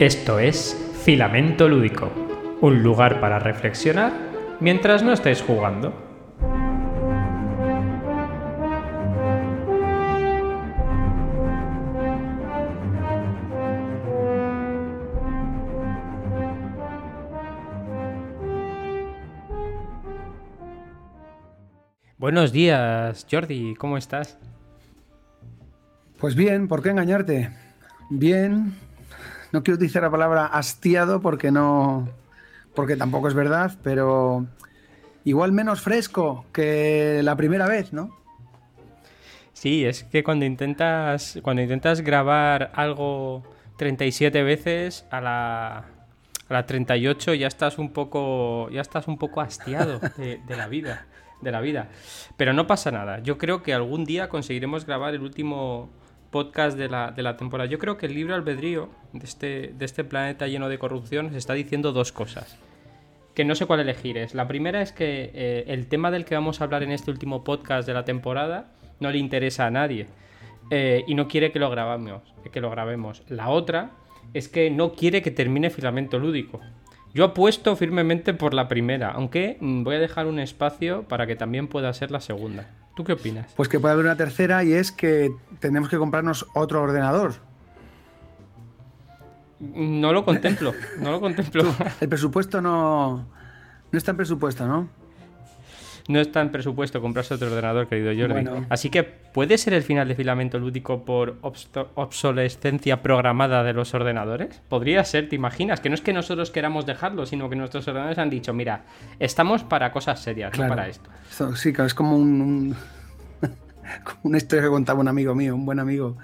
Esto es Filamento Lúdico, un lugar para reflexionar mientras no estáis jugando. Buenos días, Jordi, ¿cómo estás? Pues bien, ¿por qué engañarte? Bien, no quiero utilizar la palabra hastiado porque no, porque tampoco es verdad, pero igual menos fresco que la primera vez, ¿no? Sí, es que cuando intentas, cuando intentas grabar algo 37 veces a la, a la 38 ya estás un poco, ya estás un poco hastiado de, de la vida, de la vida. Pero no pasa nada. Yo creo que algún día conseguiremos grabar el último podcast de la, de la temporada. Yo creo que el libro albedrío de este, de este planeta lleno de corrupción nos está diciendo dos cosas. Que no sé cuál elegir es. La primera es que eh, el tema del que vamos a hablar en este último podcast de la temporada no le interesa a nadie. eh, y no quiere que lo grabamos, que lo grabemos. La otra es que no quiere que termine filamento lúdico. Yo apuesto firmemente por la primera, aunque mm, voy a dejar un espacio para que también pueda ser la segunda. ¿Tú qué opinas? Pues que puede haber una tercera y es que tenemos que comprarnos otro ordenador. No lo contemplo, no lo contemplo. El presupuesto no, no está en presupuesto, ¿no? No está en presupuesto comprarse otro ordenador, querido Jordi. Bueno. Así que puede ser el final de filamento lúdico por obsolescencia programada de los ordenadores. Podría ser, ¿te imaginas? Que no es que nosotros queramos dejarlo, sino que nuestros ordenadores han dicho, mira, estamos para cosas serias, Claro. no para esto. Sí, claro, es como un, un- una historia que contaba un amigo mío, un buen amigo,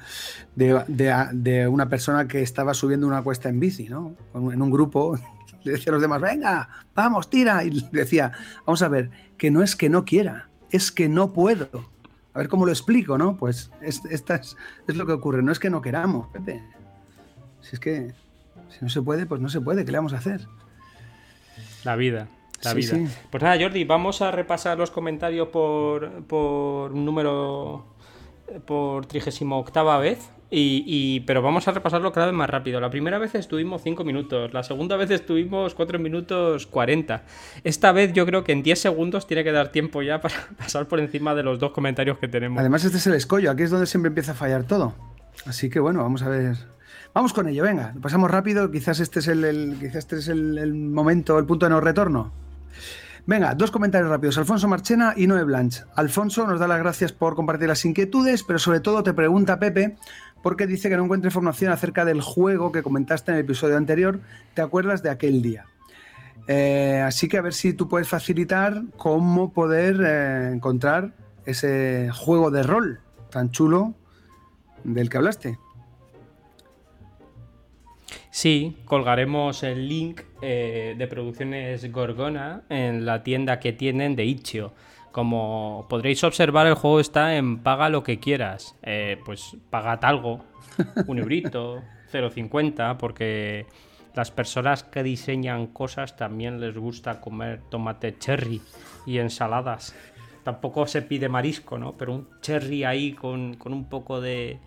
de, de- de una persona que estaba subiendo una cuesta en bici, ¿no? En un grupo. Le decía a los demás, venga, vamos, tira. Y le decía, vamos a ver, que no es que no quiera, es que no puedo. A ver cómo lo explico, ¿no? Pues es, esta es, es lo que ocurre, no es que no queramos, Pepe. Si es que si no se puede, pues no se puede, ¿qué le vamos a hacer? La vida. La Sí, vida. sí. Pues nada, Jordi, vamos a repasar los comentarios por, por número. por 38 vez. Y, pero vamos a repasarlo cada vez más rápido. La primera vez estuvimos 5 minutos, la segunda vez estuvimos 4 minutos 40. Esta vez yo creo que en 10 segundos tiene que dar tiempo ya para pasar por encima de los dos comentarios que tenemos. Además, este es el escollo, aquí es donde siempre empieza a fallar todo. Así que bueno, vamos a ver. Vamos con ello, venga, lo pasamos rápido, quizás este es el, quizás este es el, el momento, el punto de no retorno. Venga, dos comentarios rápidos. Alfonso Marchena y Noé Blanch. Alfonso nos da las gracias por compartir las inquietudes, pero sobre todo te pregunta Pepe, porque dice que no encuentra información acerca del juego que comentaste en el episodio anterior. ¿Te acuerdas de aquel día? Eh, así que a ver si tú puedes facilitar cómo poder eh, encontrar ese juego de rol tan chulo del que hablaste. Sí, colgaremos el link eh, de Producciones Gorgona en la tienda que tienen de Itch.io. Como podréis observar, el juego está en paga lo que quieras. Eh, pues pagad algo, un eurito, 0,50, porque las personas que diseñan cosas también les gusta comer tomate cherry y ensaladas. Tampoco se pide marisco, ¿no? Pero un cherry ahí con, con un poco de,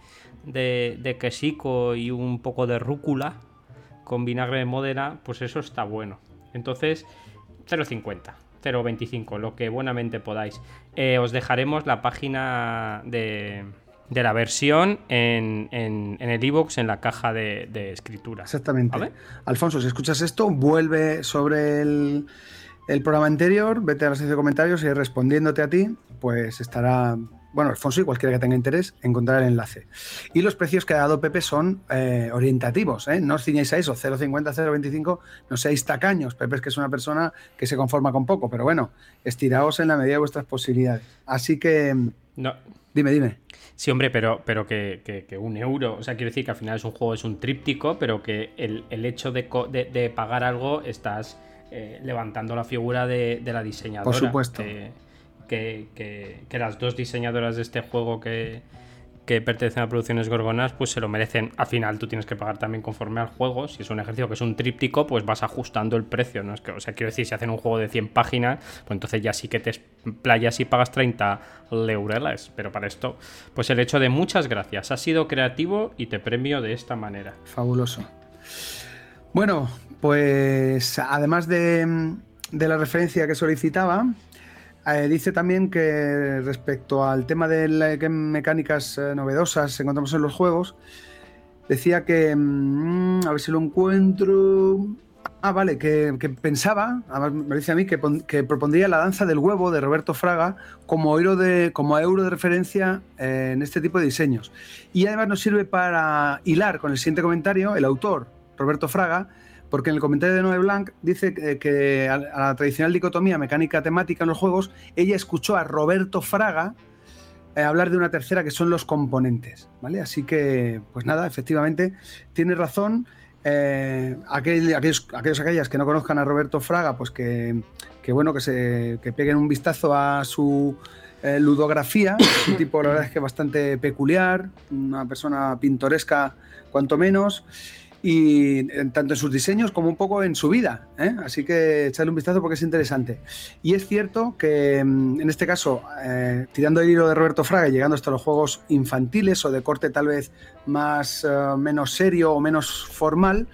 de, de quesico y un poco de rúcula con vinagre de Módena, pues eso está bueno. Entonces, 0,50, 0,25, lo que buenamente podáis. Eh, os dejaremos la página de, de la versión en, en, en el iVoox en la caja de, de escritura. Exactamente. ¿Vale? Alfonso, si escuchas esto, vuelve sobre el, el programa anterior, vete a la sección de comentarios y respondiéndote a ti, pues estará, bueno, Alfonso y cualquiera que tenga interés, encontrar el enlace. Y los precios que ha dado Pepe son eh, orientativos, ¿eh? no os ciñáis a eso, 0,50, 0,25, no seáis tacaños. Pepe es que es una persona que se conforma con poco, pero bueno, estiraos en la medida de vuestras posibilidades. Así que, No, dime, dime. Sí, hombre, pero, pero que, que- que un euro, o sea, quiero decir que al final es un juego, es un tríptico, pero que el, el hecho de, de- de pagar algo estás eh, levantando la figura de, de la diseñadora. Por supuesto. Que, que- las dos diseñadoras de este juego que, pertenecen a Producciones Gorgonas, pues se lo merecen. Al final tú tienes que pagar también conforme al juego. Si es un ejercicio que es un tríptico, pues vas ajustando el precio. ¿no? Es que, o sea, quiero decir, si hacen un juego de 100 páginas, pues entonces ya sí que te playas y pagas 30 leureles. Pero para esto, pues el hecho de muchas gracias. Has sido creativo y te premio de esta manera. Fabuloso. Bueno, pues además de, la referencia que solicitaba, eh, dice también que respecto al tema de qué mecánicas eh, novedosas encontramos en los juegos, decía que, mm, a ver si lo encuentro, Ah, vale, que, pensaba, me dice a mí, que, propondría la danza del huevo de Roberto Fraga como euro de, como euro de referencia eh, en este tipo de diseños. Y además nos sirve para hilar con el siguiente comentario, el autor, Roberto Fraga, porque en el comentario de Noé Blanc dice que, a, la tradicional dicotomía mecánica-temática en los juegos, ella escuchó a Roberto Fraga eh, hablar de una tercera que son los componentes, ¿vale? Así que, pues nada, efectivamente, tiene razón eh, aquellos, aquellos, aquellas que no conozcan a Roberto Fraga, pues que, bueno, que se peguen un vistazo a su eh, ludografía. Un tipo, la verdad es que bastante peculiar, una persona pintoresca, cuanto menos y tanto en sus diseños como un poco en su vida. ¿eh? Así que echarle un vistazo porque es interesante. Y es cierto que mm, en este caso, eh, tirando el hilo de Roberto Fraga y llegando hasta los juegos infantiles o de corte tal vez más eh, menos serio o menos formal,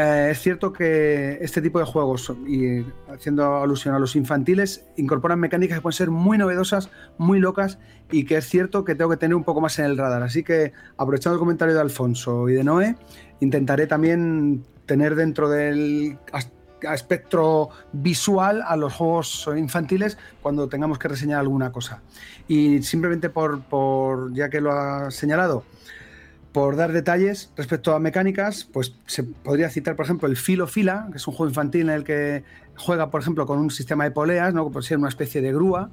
eh, es cierto que este tipo de juegos, y haciendo alusión a los infantiles, incorporan mecánicas que pueden ser muy novedosas, muy locas, y que es cierto que tengo que tener un poco más en el radar. Así que, aprovechando el comentario de Alfonso y de Noé, intentaré también tener dentro del espectro visual a los juegos infantiles cuando tengamos que reseñar alguna cosa. Y simplemente por, por ya que lo ha señalado, por dar detalles respecto a mecánicas, pues se podría citar, por ejemplo, el Filo Fila, que es un juego infantil en el que juega, por ejemplo, con un sistema de poleas, ¿no? por ser una especie de grúa,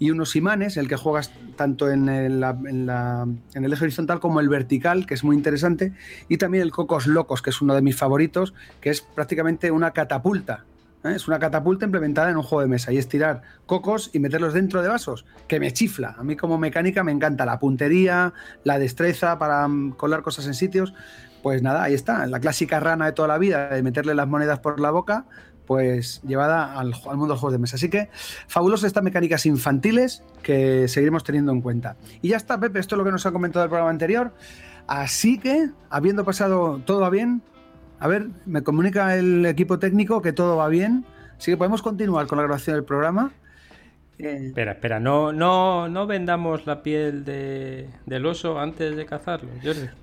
y unos imanes, el que juegas tanto en el, en el eje horizontal como el vertical, que es muy interesante, y también el Cocos Locos, que es uno de mis favoritos, que es prácticamente una catapulta, ¿eh? Es una catapulta implementada en un juego de mesa y es tirar cocos y meterlos dentro de vasos, que me chifla. A mí como mecánica me encanta la puntería, la destreza para mm, colar cosas en sitios. Pues nada, ahí está, la clásica rana de toda la vida de meterle las monedas por la boca, pues llevada al, mundo de los juegos de mesa. Así que fabulosas estas mecánicas infantiles que seguiremos teniendo en cuenta. Y ya está, Pepe, esto es lo que nos ha comentado el programa anterior. Así que, habiendo pasado todo a bien, a ver, me comunica el equipo técnico que todo va bien. Así que podemos continuar con la grabación del programa. Eh, espera, espera, no, no, no vendamos la piel del oso antes de cazarlo,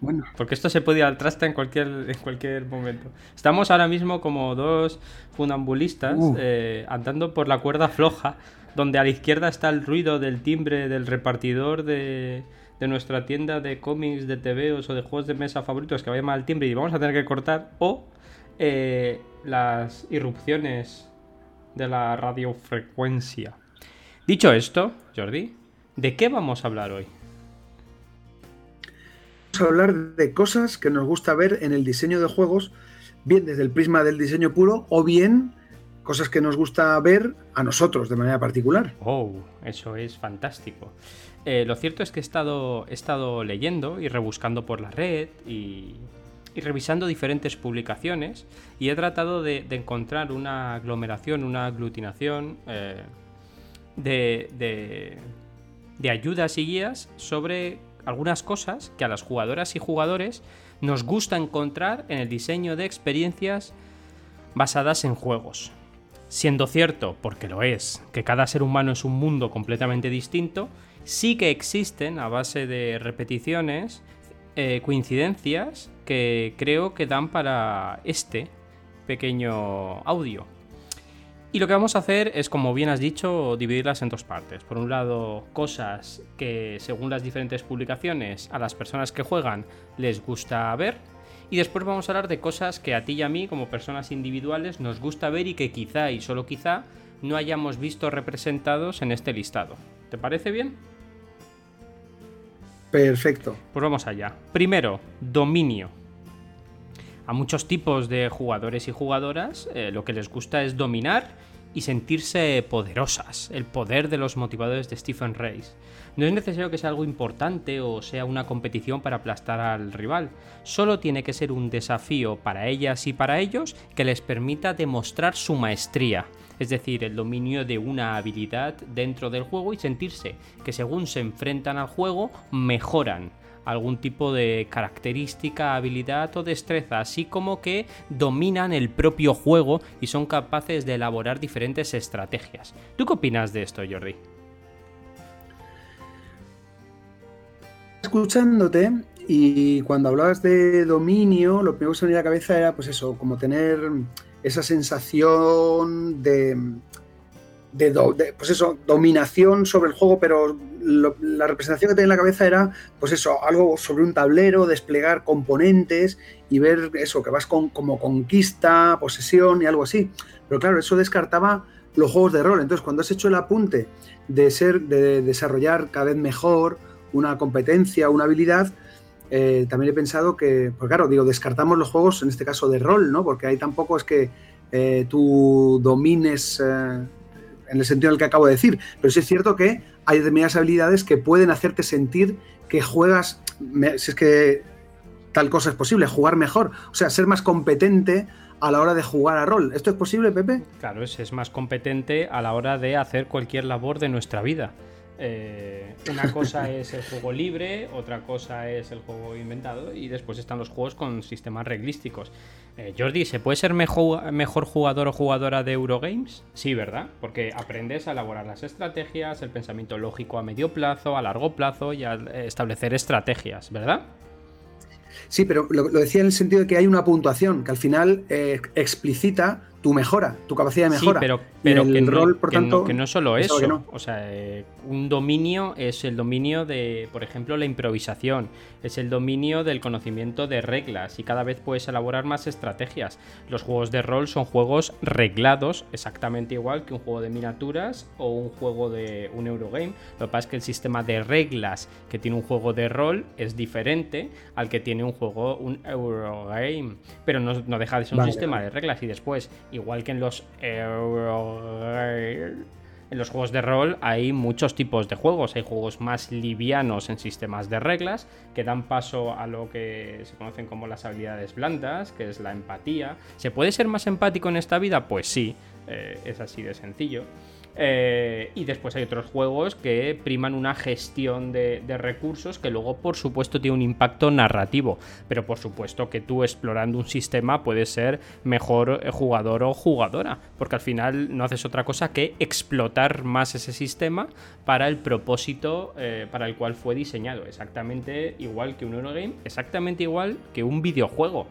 Bueno. Porque esto se puede ir al traste en cualquier, en cualquier momento. Estamos ahora mismo como dos funambulistas uh. eh, andando por la cuerda floja, donde a la izquierda está el ruido del timbre del repartidor de, de nuestra tienda de cómics, de TVOs o de juegos de mesa favoritos que vaya mal timbre y vamos a tener que cortar, o eh, las irrupciones de la radiofrecuencia. Dicho esto, Jordi, ¿de qué vamos a hablar hoy? Vamos a hablar de cosas que nos gusta ver en el diseño de juegos, bien desde el prisma del diseño puro o bien cosas que nos gusta ver a nosotros de manera particular. Oh, eso es fantástico. Eh, lo cierto es que he estado, he estado leyendo y rebuscando por la red y, revisando diferentes publicaciones y he tratado de, encontrar una aglomeración, una aglutinación eh, de, de ayudas y guías sobre algunas cosas que a las jugadoras y jugadores nos gusta encontrar en el diseño de experiencias basadas en juegos. Siendo cierto, porque lo es, que cada ser humano es un mundo completamente distinto, sí que existen, a base de repeticiones, eh, coincidencias que creo que dan para este pequeño audio. Y lo que vamos a hacer es, como bien has dicho, dividirlas en dos partes. Por un lado, cosas que según las diferentes publicaciones a las personas que juegan les gusta ver. Y después vamos a hablar de cosas que a ti y a mí, como personas individuales, nos gusta ver y que quizá y solo quizá no hayamos visto representados en este listado. ¿Te parece bien? Perfecto. Pues vamos allá. Primero, dominio. A muchos tipos de jugadores y jugadoras eh, lo que les gusta es dominar y sentirse poderosas, el poder de los motivadores de Stephen Reis. No es necesario que sea algo importante o sea una competición para aplastar al rival, solo tiene que ser un desafío para ellas y para ellos que les permita demostrar su maestría, es decir, el dominio de una habilidad dentro del juego y sentirse que según se enfrentan al juego mejoran algún tipo de característica, habilidad o destreza, así como que dominan el propio juego y son capaces de elaborar diferentes estrategias. ¿Tú qué opinas de esto, Jordi? Escuchándote, y cuando hablabas de dominio, lo primero que se me venía a la cabeza era, pues eso, como tener esa sensación de, de, pues eso, dominación sobre el juego, pero la representación que tenía en la cabeza era, pues eso, algo sobre un tablero, desplegar componentes y ver eso, que vas con, como conquista, posesión y algo así. Pero claro, eso descartaba los juegos de rol. Entonces, cuando has hecho el apunte de ser, de desarrollar cada vez mejor una competencia, una habilidad, eh, también he pensado que, pues claro, digo, descartamos los juegos, en este caso de rol, ¿no? Porque ahí tampoco es que eh, tú domines eh, en el sentido en el que acabo de decir, pero sí es cierto que hay determinadas habilidades que pueden hacerte sentir que juegas, si es que tal cosa es posible, jugar mejor, o sea, ser más competente a la hora de jugar a rol. ¿Esto es posible, Pepe? Claro, es más competente a la hora de hacer cualquier labor de nuestra vida. Eh, una cosa es el juego libre, otra cosa es el juego inventado y después están los juegos con sistemas reglísticos. Eh, Jordi, ¿se puede ser mejor, mejor jugador o jugadora de Eurogames? Sí, ¿verdad? Porque aprendes a elaborar las estrategias, el pensamiento lógico a medio plazo, a largo plazo y a establecer estrategias, ¿verdad? Sí, pero lo, decía en el sentido de que hay una puntuación que al final eh, explicita tu mejora, tu capacidad de mejora. Sí, pero, pero que, no, por tanto, que, no, solo eso. O sea, eh, un dominio es el dominio de, por ejemplo, la improvisación, es el dominio del conocimiento de reglas y cada vez puedes elaborar más estrategias. Los juegos de rol son juegos reglados, exactamente igual que un juego de miniaturas o un juego de un Eurogame. Lo que pasa es que el sistema de reglas que tiene un juego de rol es diferente al que tiene un juego, un Eurogame. Pero no, deja de ser un sistema de reglas y después igual que en los en los juegos de rol hay muchos tipos de juegos. Hay juegos más livianos en sistemas de reglas que dan paso a lo que se conocen como las habilidades blandas, que es la empatía. ¿Se puede ser más empático en esta vida? Pues sí, eh, es así de sencillo. Eh, y después hay otros juegos que priman una gestión de, recursos que luego, por supuesto, tiene un impacto narrativo. Pero por supuesto que tú explorando un sistema puedes ser mejor jugador o jugadora. Porque al final no haces otra cosa que explotar más ese sistema para el propósito eh, para el cual fue diseñado. Exactamente igual que un Eurogame, exactamente igual que un videojuego.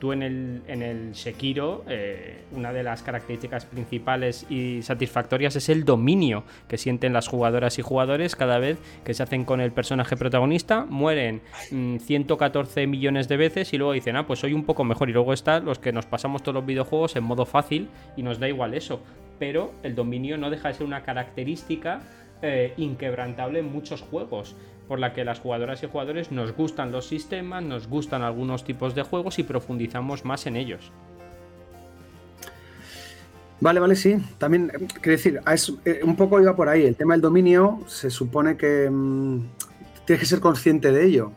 Tú en el, en el Sekiro, eh, una de las características principales y satisfactorias es el dominio que sienten las jugadoras y jugadores cada vez que se hacen con el personaje protagonista. Mueren 114 mm, millones de veces y luego dicen, ah, pues soy un poco mejor. Y luego están los que nos pasamos todos los videojuegos en modo fácil y nos da igual eso. Pero el dominio no deja de ser una característica eh, inquebrantable en muchos juegos por la que las jugadoras y jugadores nos gustan los sistemas, nos gustan algunos tipos de juegos y profundizamos más en ellos. Vale, vale, sí. También, eh, quiero decir, eh, un poco iba por ahí. El tema del dominio se supone que mm, tienes que ser consciente de ello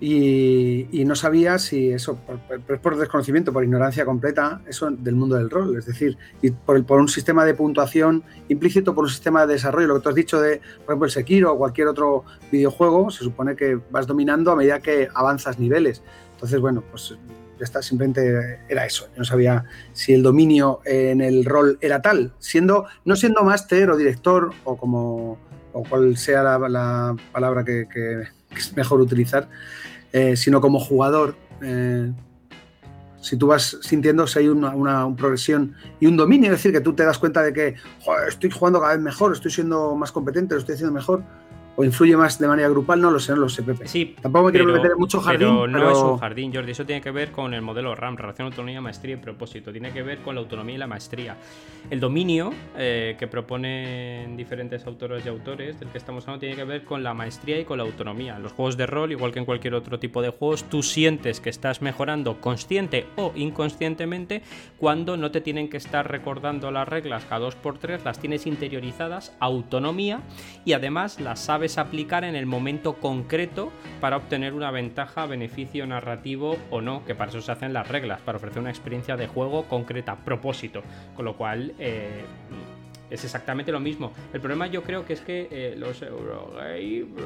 y, no sabía si eso, por, por, desconocimiento, por ignorancia completa, eso del mundo del rol, es decir, y por, por, un sistema de puntuación implícito, por un sistema de desarrollo, lo que tú has dicho de, por ejemplo, el Sekiro o cualquier otro videojuego, se supone que vas dominando a medida que avanzas niveles. Entonces, bueno, pues ya está, simplemente era eso. Yo no sabía si el dominio en el rol era tal, siendo, no siendo máster o director o como, o cual sea la, palabra que, que mejor utilizar, eh, sino como jugador. Eh, si tú vas sintiendo si hay una, una, progresión y un dominio, es decir, que tú te das cuenta de que estoy jugando cada vez mejor, estoy siendo más competente, lo estoy haciendo mejor, o influye más de manera grupal, no lo sé, no lo sé, Pepe. Sí, Tampoco me quiero meter en mucho jardín. Pero no es un jardín, Jordi. Eso tiene que ver con el modelo RAM, relación, autonomía, maestría y propósito. Tiene que ver con la autonomía y la maestría. El dominio eh, que proponen diferentes autores y autores del que estamos hablando tiene que ver con la maestría y con la autonomía. En los juegos de rol, igual que en cualquier otro tipo de juegos, tú sientes que estás mejorando consciente o inconscientemente cuando no te tienen que estar recordando las reglas cada dos por tres, las tienes interiorizadas, autonomía y además las sabes aplicar en el momento concreto para obtener una ventaja, beneficio narrativo o no, que para eso se hacen las reglas, para ofrecer una experiencia de juego concreta, propósito. Con lo cual, eh, Es exactamente lo mismo. El problema yo creo que es que eh, los Eurogamers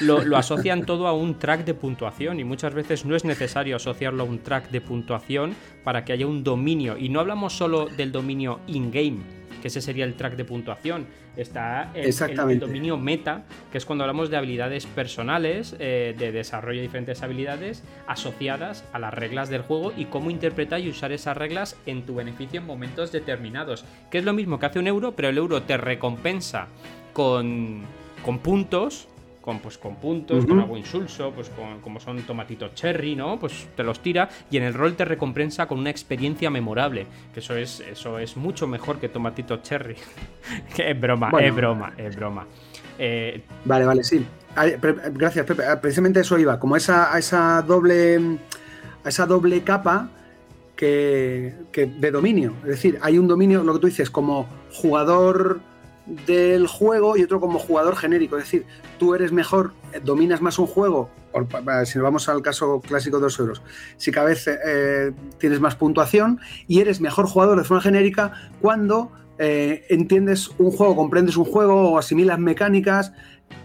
lo, lo asocian todo a un track de puntuación y muchas veces no es necesario asociarlo a un track de puntuación para que haya un dominio. Y no hablamos solo del dominio in-game, que ese sería el track de puntuación. Está el, dominio meta, que es cuando hablamos de habilidades personales, eh, de desarrollo de diferentes habilidades asociadas a las reglas del juego y cómo interpretar y usar esas reglas en tu beneficio en momentos determinados. Que es lo mismo que hace un euro, pero el euro te recompensa con, con puntos con, pues, con puntos, con algo insulso, pues con, como son tomatitos cherry, ¿no? Pues te los tira y en el rol te recompensa con una experiencia memorable. Que eso es, eso es mucho mejor que tomatitos cherry. que es broma, es broma, es broma. Eh, vale, vale, sí. Gracias, Pepe. Ah, precisamente eso iba. Como esa, a esa doble. A esa doble capa que, que de dominio. Es decir, hay un dominio, lo que tú dices, como jugador del juego y otro como jugador genérico. Es decir, tú eres mejor, eh, dominas más un juego, si nos vamos al caso clásico de los euros, si cada vez eh, tienes más puntuación y eres mejor jugador de forma genérica cuando eh, entiendes un juego, comprendes un juego o asimilas mecánicas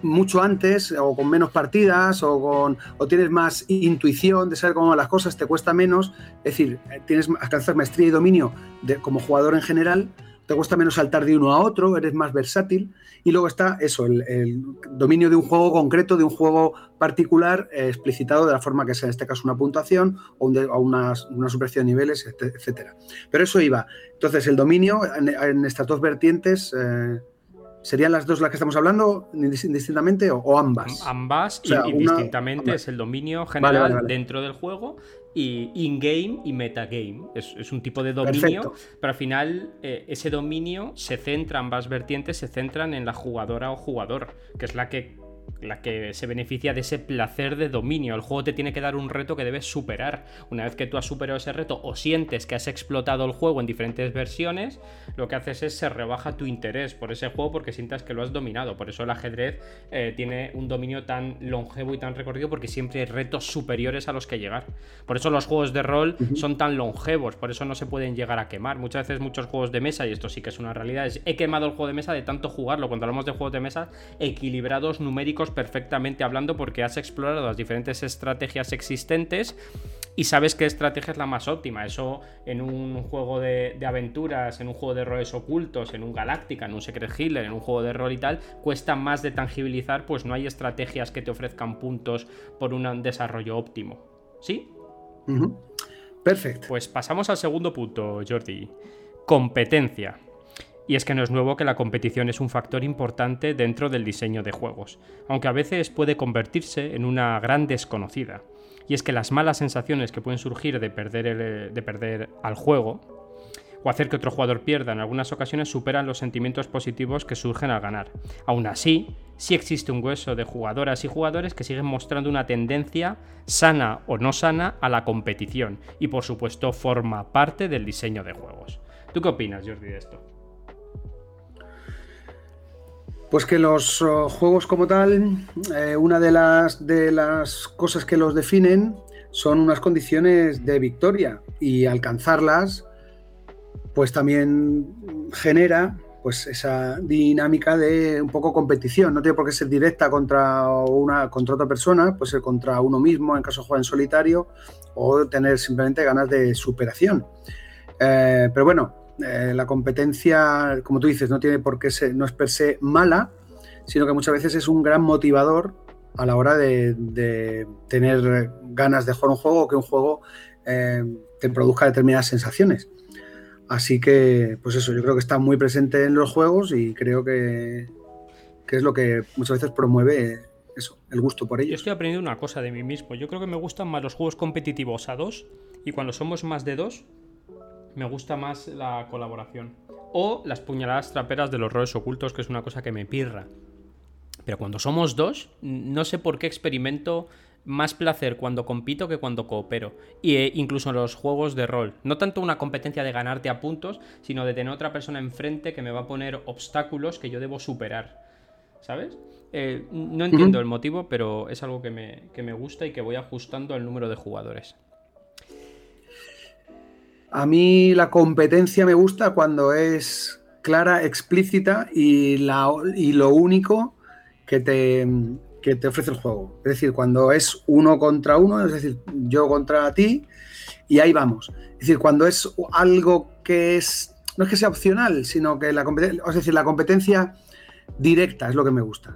mucho antes o con menos partidas o, con, o tienes más intuición de saber cómo van las cosas, te cuesta menos, es decir, tienes alcanzar maestría y dominio de, como jugador en general te cuesta menos saltar de uno a otro, eres más versátil. Y luego está eso, el, dominio de un juego concreto, de un juego particular, eh, explicitado de la forma que sea, en este caso una puntuación o, una, una, de niveles, etcétera. Pero eso iba. Entonces, el dominio en, estas dos vertientes. Eh, ¿Serían las dos las que estamos hablando indistintamente o, ambas? Ambas, indistintamente es el dominio general dentro del juego y in-game y metagame. Es, es un tipo de dominio, pero al final eh, ese dominio se centra, ambas vertientes se centran en la jugadora o jugador, que es la que la que se beneficia de ese placer de dominio. El juego te tiene que dar un reto que debes superar. Una vez que tú has superado ese reto o sientes que has explotado el juego en diferentes versiones, lo que haces es se rebaja tu interés por ese juego porque sientas que lo has dominado. Por eso el ajedrez eh, tiene un dominio tan longevo y tan recorrido porque siempre hay retos superiores a los que llegar. Por eso los juegos de rol son tan longevos, por eso no se pueden llegar a quemar. Muchas veces muchos juegos de mesa, y esto sí que es una realidad, es he quemado el juego de mesa de tanto jugarlo. Cuando hablamos de juegos de mesa equilibrados, numéricos, perfectamente hablando porque has explorado las diferentes estrategias existentes y sabes qué estrategia es la más óptima. Eso en un juego de, aventuras, en un juego de roles ocultos, en un Galáctica, en un Secret Hitler, en un juego de rol y tal, cuesta más de tangibilizar, pues no hay estrategias que te ofrezcan puntos por un desarrollo óptimo. ¿Sí? Perfecto. Pues pasamos al segundo punto, Jordi. Competencia. Y es que no es nuevo que la competición es un factor importante dentro del diseño de juegos, aunque a veces puede convertirse en una gran desconocida. Y es que las malas sensaciones que pueden surgir de perder, de perder al juego o hacer que otro jugador pierda en algunas ocasiones superan los sentimientos positivos que surgen al ganar. Aún así, sí existe un hueso de jugadoras y jugadores que siguen mostrando una tendencia, sana o no sana, a la competición y por supuesto forma parte del diseño de juegos. ¿Tú qué opinas, Jordi, de esto? Pues que los oh, juegos como tal, eh, una de las, de las cosas que los definen son unas condiciones de victoria y alcanzarlas pues también genera pues esa dinámica de un poco competición. No tiene por qué ser directa contra una contra otra persona, puede ser contra uno mismo en caso de jugar en solitario o tener simplemente ganas de superación. Eh, pero bueno, eh, la competencia, como tú dices, no tiene por qué ser, no es per se mala, sino que muchas veces es un gran motivador a la hora de, tener ganas de jugar un juego o que un juego eh, te produzca determinadas sensaciones. Así que, pues eso, yo creo que está muy presente en los juegos y creo que, que es lo que muchas veces promueve eso, el gusto por ello. Yo estoy aprendiendo una cosa de mí mismo. Yo creo que me gustan más los juegos competitivos a dos y cuando somos más de dos, me gusta más la colaboración. O las puñaladas traperas de los roles ocultos, que es una cosa que me pirra. Pero cuando somos dos, no sé por qué experimento más placer cuando compito que cuando coopero. Y eh, incluso en los juegos de rol. No tanto una competencia de ganarte a puntos, sino de tener otra persona enfrente que me va a poner obstáculos que yo debo superar. ¿Sabes? Eh, no entiendo el motivo, pero es algo que me, que me gusta y que voy ajustando al número de jugadores. A mí la competencia me gusta cuando es clara, explícita y, la, y lo único que te, que te ofrece el juego. Es decir, cuando es uno contra uno, es decir, yo contra ti, y ahí vamos. Es decir, cuando es algo que es, no es que sea opcional, sino que la competencia, es decir, la competencia directa es lo que me gusta.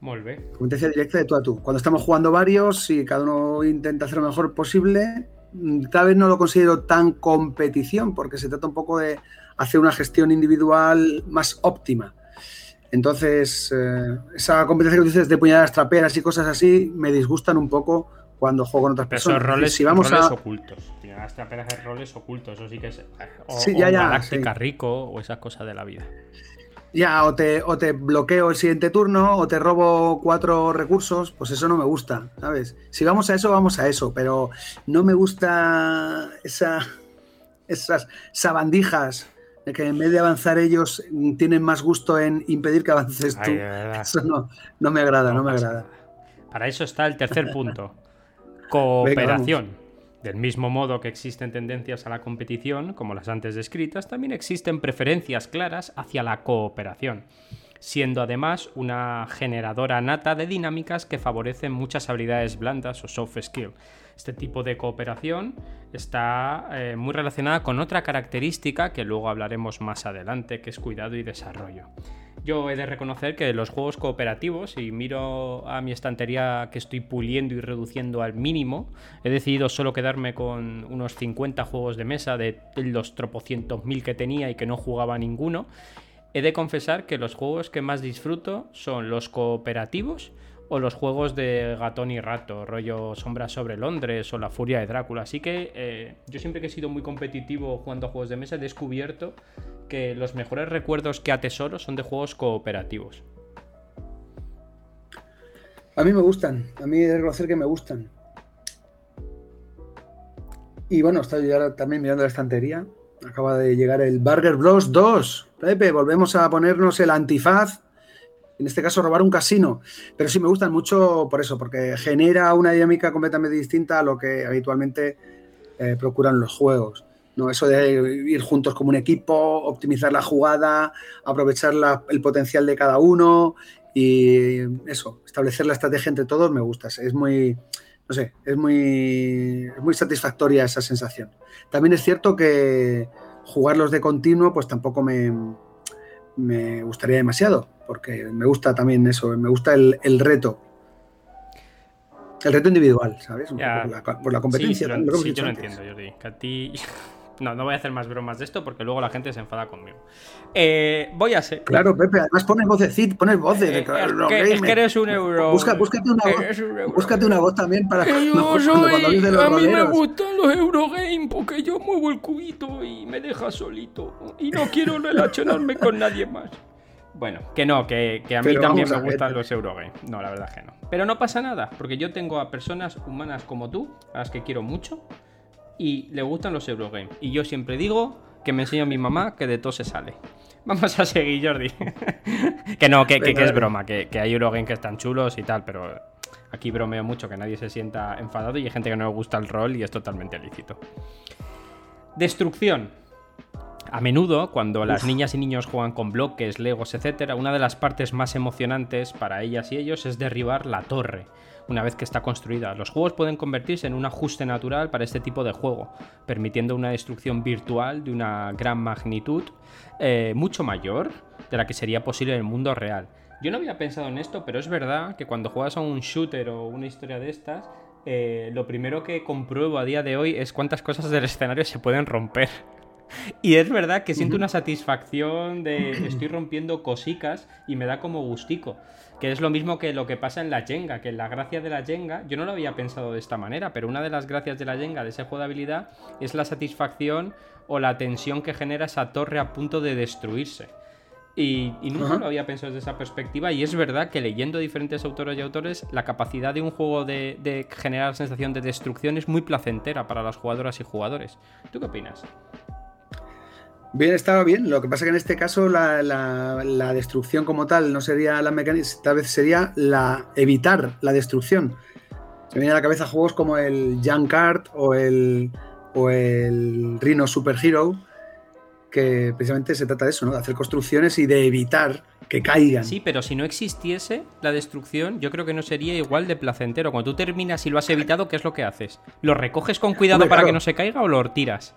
Muy bien. Competencia directa de tú a tú. Cuando estamos jugando varios y cada uno intenta hacer lo mejor posible, tal vez no lo considero tan competición, porque se trata un poco de hacer una gestión individual más óptima. Entonces, eh, esa competencia que dices de puñadas traperas y cosas así me disgustan un poco cuando juego con otras personas. roles, si vamos roles ocultos. Puñadas traperas es roles ocultos, eso sí que es. O, sí, ya, ya, Galáctica Rico o esas cosas de la vida. Ya, o te, o te bloqueo el siguiente turno, o te robo cuatro recursos, pues eso no me gusta, ¿sabes? Si vamos a eso, vamos a eso, pero no me gusta esa, esas sabandijas de que en vez de avanzar ellos tienen más gusto en impedir que avances tú. eso no, no me agrada, no, me agrada. Para eso está el tercer punto. Cooperación. Del mismo modo que existen tendencias a la competición, como las antes descritas, también existen preferencias claras hacia la cooperación, siendo además una generadora nata de dinámicas que favorecen muchas habilidades blandas o soft skill. Este tipo de cooperación está eh, muy relacionada con otra característica que luego hablaremos más adelante, que es cuidado y desarrollo. Yo he de reconocer que los juegos cooperativos, y miro a mi estantería que estoy puliendo y reduciendo al mínimo, he decidido solo quedarme con unos 50 juegos de mesa de los tropocientos mil que tenía y que no jugaba ninguno. He de confesar que los juegos que más disfruto son los cooperativos o los juegos de Gatón y Rato, rollo Sombra sobre Londres o La Furia de Drácula. Así que eh, yo siempre que he sido muy competitivo jugando a juegos de mesa he descubierto que los mejores recuerdos que atesoro son de juegos cooperativos. A mí me gustan, a mí de reconocer que me gustan. Y bueno, estoy ahora también mirando la estantería. Acaba de llegar el Burger Bros 2. Pepe, volvemos a ponernos el antifaz en este caso robar un casino. Pero sí me gustan mucho por eso, porque genera una dinámica completamente distinta a lo que habitualmente eh, procuran los juegos. ¿No? Eso de ir juntos como un equipo, optimizar la jugada, aprovechar el potencial de cada uno y eso, establecer la estrategia entre todos me gusta. Es muy, no sé, es muy, muy satisfactoria esa sensación. También es cierto que jugarlos de continuo, pues tampoco me, me gustaría demasiado, porque me gusta también eso, me gusta el, reto. El reto individual, ¿sabes? Por, la, competencia. Sí, yo lo entiendo, Jordi. Que a ti no, no voy a hacer más bromas de esto porque luego la gente se enfada conmigo. Eh, voy a ser. Claro, Pepe, además pones vocecit, pones voces. Eh, es, que, eres un euro. búscate, una voz, búscate una voz también para yo soy, A mí me gustan los Eurogame porque yo muevo el cubito y me deja solito. Y no quiero relacionarme con nadie más. Bueno, que no, que, a mí también me gustan los Eurogame. No, la verdad que no. Pero no pasa nada, porque yo tengo a personas humanas como tú, a las que quiero mucho, y le gustan los Eurogames. Y yo siempre digo que me enseño a mi mamá que de todo se sale. Vamos a seguir, Jordi. que no, que, es broma, que, hay Eurogames que están chulos y tal, pero aquí bromeo mucho que nadie se sienta enfadado y hay gente que no le gusta el rol y es totalmente lícito. Destrucción. A menudo, cuando las niñas y niños juegan con bloques, legos, etc., una de las partes más emocionantes para ellas y ellos es derribar la torre una vez que está construida. Los juegos pueden convertirse en un ajuste natural para este tipo de juego, permitiendo una destrucción virtual de una gran magnitud, eh, mucho mayor de la que sería posible en el mundo real. Yo no había pensado en esto, pero es verdad que cuando juegas a un shooter o una historia de estas, eh, lo primero que compruebo a día de hoy es cuántas cosas del escenario se pueden romper. Y es verdad que siento una satisfacción de estoy rompiendo cosicas y me da como gustico. Que es lo mismo que lo que pasa en la Jenga, que la gracia de la Jenga, yo no lo había pensado de esta manera, pero una de las gracias de la Jenga, de ese juego de habilidad, es la satisfacción o la tensión que genera esa torre a punto de destruirse. Y, nunca lo había pensado desde esa perspectiva. Y es verdad que leyendo diferentes autores y autores, la capacidad de un juego de, de generar sensación de destrucción es muy placentera para las jugadoras y jugadores. ¿Tú qué opinas? Bien, estaba bien. Lo que pasa que en este caso la, destrucción como tal no sería la mecánica, tal vez sería la evitar la destrucción. Se me viene a la cabeza juegos como el Card o el, o el Rhino Super Hero, que precisamente se trata de eso, ¿no? De hacer construcciones y de evitar que caigan. Sí, pero si no existiese la destrucción, yo creo que no sería igual de placentero. Cuando tú terminas y lo has evitado, ¿qué es lo que haces? ¿Lo recoges con cuidado para que no se caiga o lo tiras?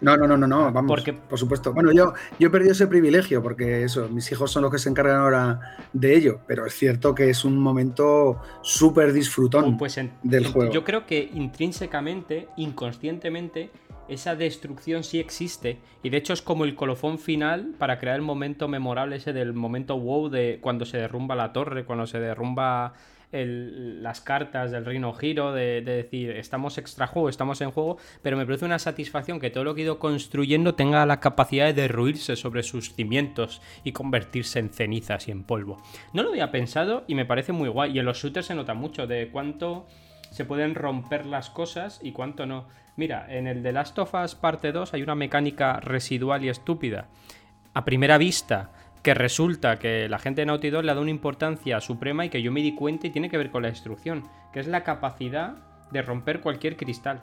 No, no, no, no, no, vamos, porque... por supuesto. Bueno, yo, yo he perdido ese privilegio porque eso, mis hijos son los que se encargan ahora de ello, pero es cierto que es un momento súper disfrutón pues del juego. Yo creo que intrínsecamente, inconscientemente, esa destrucción sí existe y de hecho es como el colofón final para crear el momento memorable ese del momento wow de cuando se derrumba la torre, cuando se derrumba las cartas del Reino Giro, de, decir, estamos extra juego, estamos en juego, pero me produce una satisfacción que todo lo que he ido construyendo tenga la capacidad de derruirse sobre sus cimientos y convertirse en cenizas y en polvo. No lo había pensado y me parece muy guay. Y en los shooters se nota mucho de cuánto se pueden romper las cosas y cuánto no. Mira, en el de Last of Us parte 2 hay una mecánica residual y estúpida. A primera vista, que resulta que la gente de Naughty Dog le ha dado una importancia suprema y que yo me di cuenta y tiene que ver con la destrucción, que es la capacidad de romper cualquier cristal.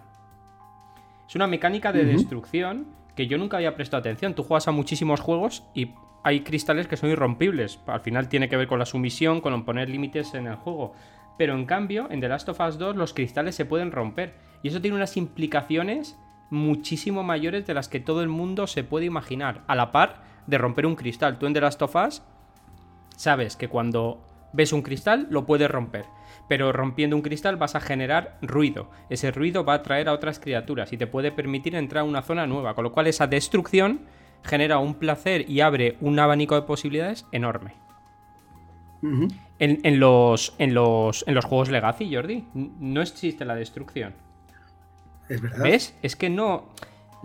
Es una mecánica de destrucción que yo nunca había prestado atención. Tú juegas a muchísimos juegos y hay cristales que son irrompibles. Al final tiene que ver con la sumisión, con poner límites en el juego. Pero en cambio, en The Last of Us 2 los cristales se pueden romper. Y eso tiene unas implicaciones muchísimo mayores de las que todo el mundo se puede imaginar. A la par de romper un cristal. Tú en The Last of Us sabes que cuando ves un cristal lo puedes romper. Pero rompiendo un cristal vas a generar ruido. Ese ruido va a atraer a otras criaturas y te puede permitir entrar a una zona nueva. Con lo cual esa destrucción genera un placer y abre un abanico de posibilidades enorme en, los, en, los, en los juegos Legacy, Jordi, no existe la destrucción. Es verdad. ¿Ves? Es que no.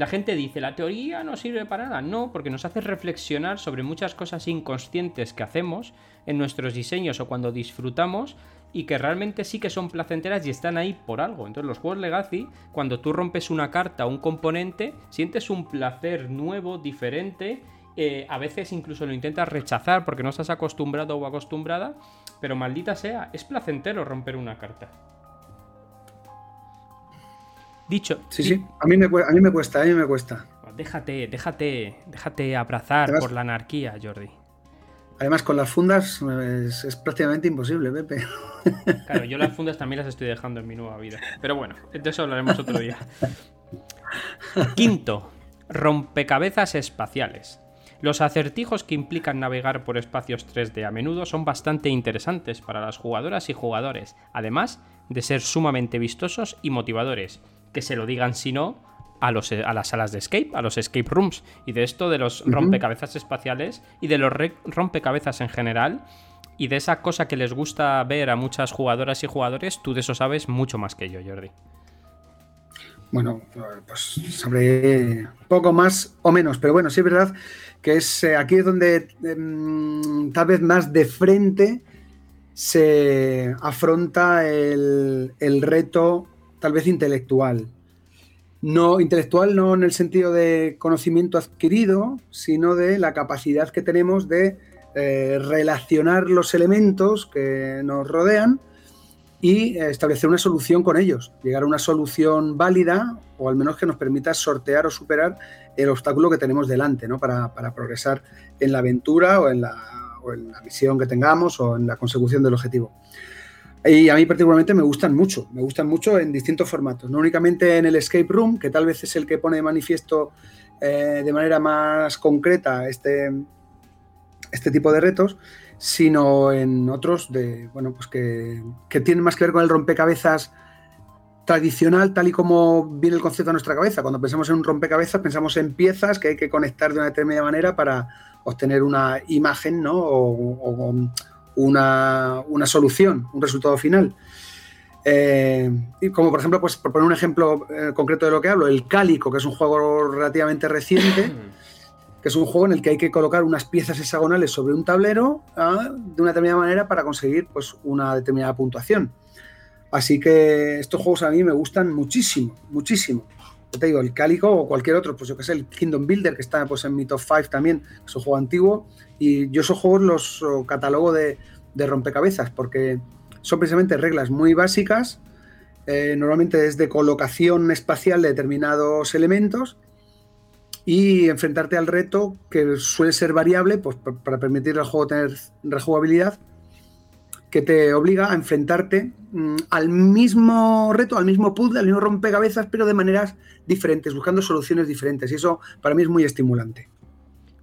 La gente dice, la teoría no sirve para nada. No, porque nos hace reflexionar sobre muchas cosas inconscientes que hacemos en nuestros diseños o cuando disfrutamos y que realmente sí que son placenteras y están ahí por algo. Entonces los juegos Legacy, cuando tú rompes una carta o un componente, sientes un placer nuevo, diferente eh, a veces incluso lo intentas rechazar porque no estás acostumbrado o acostumbrada, pero maldita sea, es placentero romper una carta. Dicho. Sí, sí, a mí me, a mí me cuesta, a mí me cuesta. Déjate, déjate, déjate abrazar por la anarquía, Jordi. Además, con las fundas es, prácticamente imposible, Pepe. Claro, yo las fundas también las estoy dejando en mi nueva vida. Pero bueno, de eso hablaremos otro día. Quinto, rompecabezas espaciales. Los acertijos que implican navegar por espacios 3D a menudo son bastante interesantes para las jugadoras y jugadores, además de ser sumamente vistosos y motivadores. Que se lo digan si no a, los, a las salas de escape, a los escape rooms. Y de esto de los rompecabezas espaciales y de los rompecabezas en general. Y de esa cosa que les gusta ver a muchas jugadoras y jugadores, tú de eso sabes mucho más que yo, Jordi. Bueno, pues sabré poco más o menos, pero bueno, sí es verdad que es eh, aquí es donde em, tal vez más de frente se afronta el, reto tal vez intelectual. No intelectual no en el sentido de conocimiento adquirido, sino de la capacidad que tenemos de eh, relacionar los elementos que nos rodean y establecer una solución con ellos, llegar a una solución válida o al menos que nos permita sortear o superar el obstáculo que tenemos delante ¿no? para, progresar en la aventura o en la, misión que tengamos o en la consecución del objetivo. Y a mí particularmente me gustan mucho, me gustan mucho en distintos formatos, no únicamente en el escape room, que tal vez es el que pone de manifiesto eh, de manera más concreta este, este tipo de retos, sino en otros de, bueno, pues que, tienen más que ver con el rompecabezas tradicional, tal y como viene el concepto a nuestra cabeza. Cuando pensamos en un rompecabezas, pensamos en piezas que hay que conectar de una determinada manera para obtener una imagen ¿no? o, una, solución, un resultado final. Eh, y como por ejemplo, pues por poner un ejemplo eh, concreto de lo que hablo, el Cálico, que es un juego relativamente reciente. que es un juego en el que hay que colocar unas piezas hexagonales sobre un tablero ¿ah? de una determinada manera para conseguir pues, una determinada puntuación. Así que estos juegos a mí me gustan muchísimo, muchísimo. te digo, el Cálico o cualquier otro, pues yo que sé, el Kingdom Builder, que está pues, en mi top 5 también, es un juego antiguo, y yo esos juegos los catalogo de, rompecabezas, porque son precisamente reglas muy básicas, eh, normalmente es de colocación espacial de determinados elementos, y enfrentarte al reto que suele ser variable pues, para permitir al juego tener rejugabilidad que te obliga a enfrentarte mm, al mismo reto, al mismo puzzle, al mismo rompecabezas, pero de maneras diferentes, buscando soluciones diferentes. Y eso para mí es muy estimulante.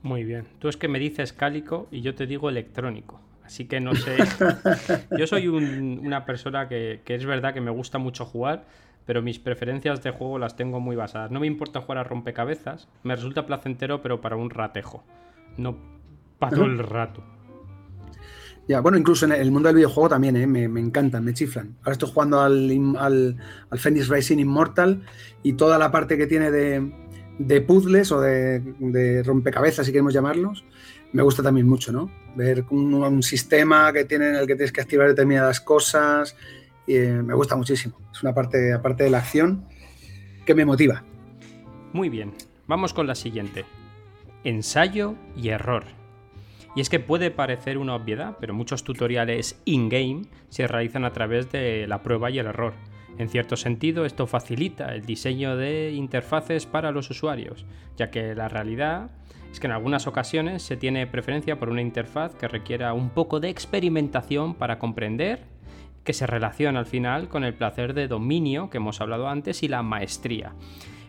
Muy bien. Tú es que me dices cálico y yo te digo electrónico. Así que no sé. yo soy una persona que, que es verdad que me gusta mucho jugar, pero mis preferencias de juego las tengo muy basadas. No me importa jugar a rompecabezas, me resulta placentero, pero para un ratejo, no para todo el rato. Ya, bueno, incluso en el mundo del videojuego también, ¿eh? me, encantan, me chiflan. Ahora estoy jugando al, al, al, Phoenix Racing Immortal y toda la parte que tiene de, puzzles o de, rompecabezas, si queremos llamarlos, me gusta también mucho, ¿no? Ver un, sistema que tiene en el que tienes que activar determinadas cosas, eh, me gusta muchísimo. Es una parte, aparte de la acción, que me motiva. Muy bien, vamos con la siguiente. Ensayo y error. Y es que puede parecer una obviedad, pero muchos tutoriales in-game se realizan a través de la prueba y el error. En cierto sentido, esto facilita el diseño de interfaces para los usuarios, ya que la realidad es que en algunas ocasiones se tiene preferencia por una interfaz que requiera un poco de experimentación para comprender que se relaciona al final con el placer de dominio que hemos hablado antes y la maestría.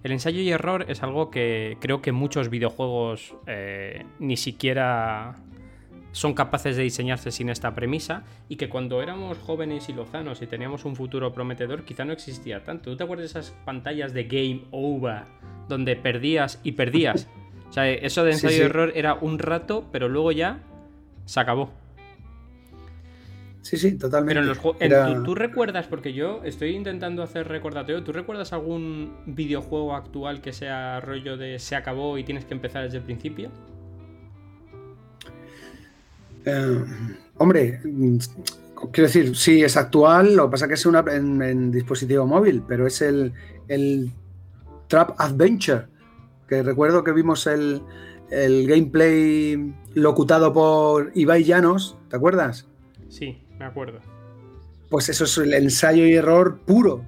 El ensayo y error es algo que creo que muchos videojuegos eh, ni siquiera son capaces de diseñarse sin esta premisa y que cuando éramos jóvenes y lozanos y teníamos un futuro prometedor quizá no existía tanto. ¿Tú te acuerdas de esas pantallas de game over donde perdías y perdías? O sea, eso de ensayo y error era un rato, pero luego ya se acabó. Sí, sí, totalmente. Pero en ¿tú, recuerdas, porque yo estoy intentando hacer recordatorio, ¿tú recuerdas algún videojuego actual que sea rollo de se acabó y tienes que empezar desde el principio? Eh, hombre, quiero decir, sí, es actual, lo que pasa es que es una, en, dispositivo móvil, pero es el, Trap Adventure, que recuerdo que vimos el, gameplay locutado por Ibai Llanos, ¿te acuerdas? Sí, me acuerdo. Pues eso es el ensayo y error puro.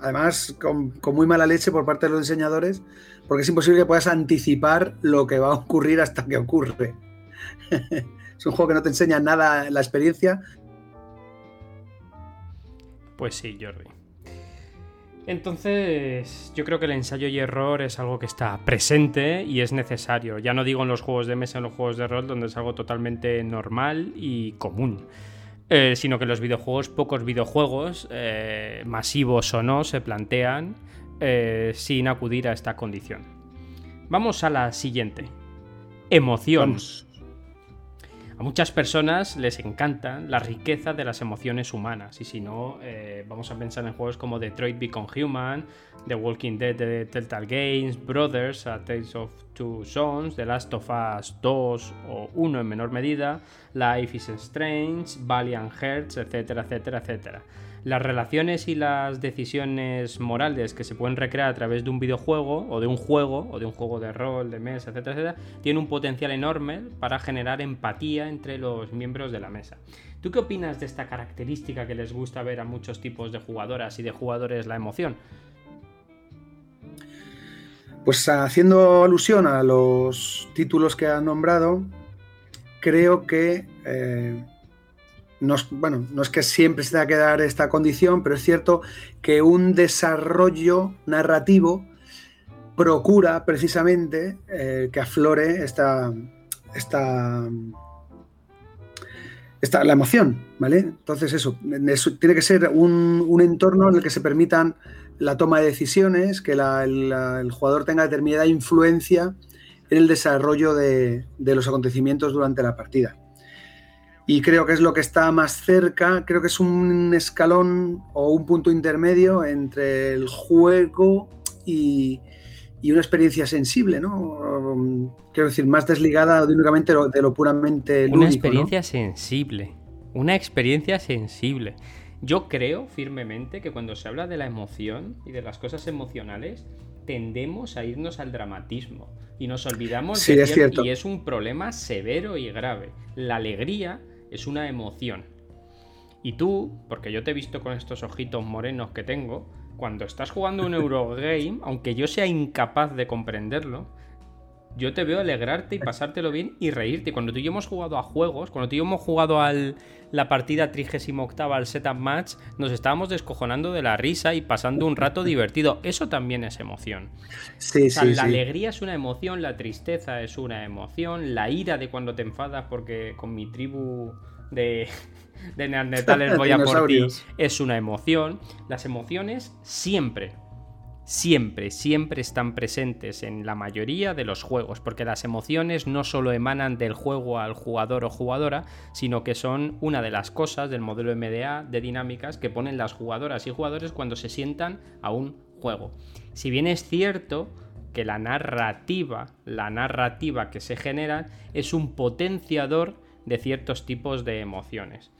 Además, con, con, muy mala leche por parte de los diseñadores, porque es imposible que puedas anticipar lo que va a ocurrir hasta que ocurre. Es un juego que no te enseña nada la experiencia. Pues sí, Jordi. Entonces, yo creo que el ensayo y error es algo que está presente y es necesario. Ya no digo en los juegos de mesa, en los juegos de rol, donde es algo totalmente normal y común. Eh, sino que en los videojuegos, pocos videojuegos, eh, masivos o no, se plantean eh, sin acudir a esta condición. Vamos a la siguiente. Emoción. A muchas personas les encanta la riqueza de las emociones humanas. Y si no, eh, vamos a pensar en juegos como Detroit Become Human, The Walking Dead de Telltale Games, Brothers, A Tales of Two Sons, The Last of Us 2 o 1 en menor medida, Life is Strange, Valiant Hearts, etcétera, etcétera, etcétera las relaciones y las decisiones morales que se pueden recrear a través de un videojuego o de un juego o de un juego de rol, de mesa, etcétera, etcétera, tiene un potencial enorme para generar empatía entre los miembros de la mesa. ¿Tú qué opinas de esta característica que les gusta ver a muchos tipos de jugadoras y de jugadores la emoción? Pues haciendo alusión a los títulos que han nombrado, creo que eh, no es, bueno, no es que siempre se tenga que dar esta condición, pero es cierto que un desarrollo narrativo procura precisamente eh, que aflore esta, esta, la emoción, ¿vale? Entonces eso, tiene que ser un, entorno en el que se permitan la toma de decisiones, que el, jugador tenga determinada influencia en el desarrollo de los acontecimientos durante la partida y creo que es lo que está más cerca, creo que es un escalón o un punto intermedio entre el juego y, una experiencia sensible, ¿no? Quiero decir, más desligada de únicamente de lo puramente lúdico, Una experiencia sensible, una experiencia sensible. Yo creo firmemente que cuando se habla de la emoción y de las cosas emocionales, tendemos a irnos al dramatismo y nos olvidamos sí, es cierto. y es un problema severo y grave. La alegría es una emoción. Y tú, porque yo te he visto con estos ojitos morenos que tengo, cuando estás jugando un Eurogame, aunque yo sea incapaz de comprenderlo, yo te veo alegrarte y pasártelo bien y reírte. Cuando tú y yo hemos jugado a juegos, cuando tú y yo hemos jugado a la partida 38 al setup match, nos estábamos descojonando de la risa y pasando un rato divertido. Eso también es emoción. Sí, sí, la alegría es una emoción, la tristeza es una emoción, la ira de cuando te enfadas porque con mi tribu de, de neandertales voy a por ti es una emoción. Las emociones siempre siempre, siempre están presentes en la mayoría de los juegos, porque las emociones no solo emanan del juego al jugador o jugadora, sino que son una de las cosas del modelo MDA de dinámicas que ponen las jugadoras y jugadores cuando se sientan a un juego. Si bien es cierto que la narrativa, la narrativa que se genera es un potenciador de ciertos tipos de emociones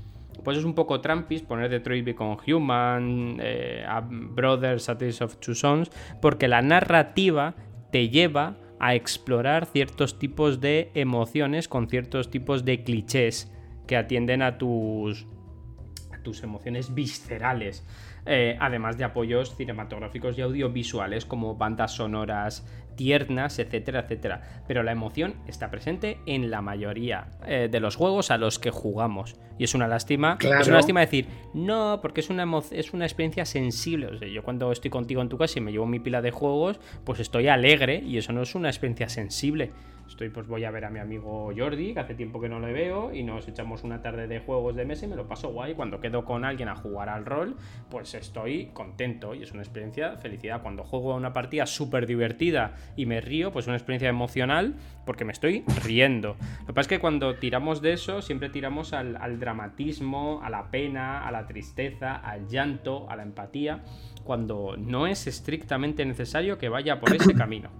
pues es un poco trampis poner Detroit Become Human, eh, a Brothers, A Tales of Two Sons, porque la narrativa te lleva a explorar ciertos tipos de emociones con ciertos tipos de clichés que atienden a tus, a tus emociones viscerales. Eh, además de apoyos cinematográficos y audiovisuales como bandas sonoras tiernas, etcétera, etcétera. Pero la emoción está presente en la mayoría eh, de los juegos a los que jugamos. Y es una lástima. Es una lástima decir, no, porque es una, es una experiencia sensible. O sea, yo cuando estoy contigo en tu casa y me llevo mi pila de juegos, pues estoy alegre y eso no es una experiencia sensible. Estoy, pues voy a ver a mi amigo Jordi, que hace tiempo que no le veo, y nos echamos una tarde de juegos de mesa y me lo paso guay. Cuando quedo con alguien a jugar al rol, pues estoy contento y es una experiencia felicidad. Cuando juego una partida súper divertida y me río, pues es una experiencia emocional porque me estoy riendo. Lo que pasa es que cuando tiramos de eso, siempre tiramos al dramatismo, a la pena, a la tristeza, al llanto, a la empatía, cuando no es estrictamente necesario que vaya por ese camino.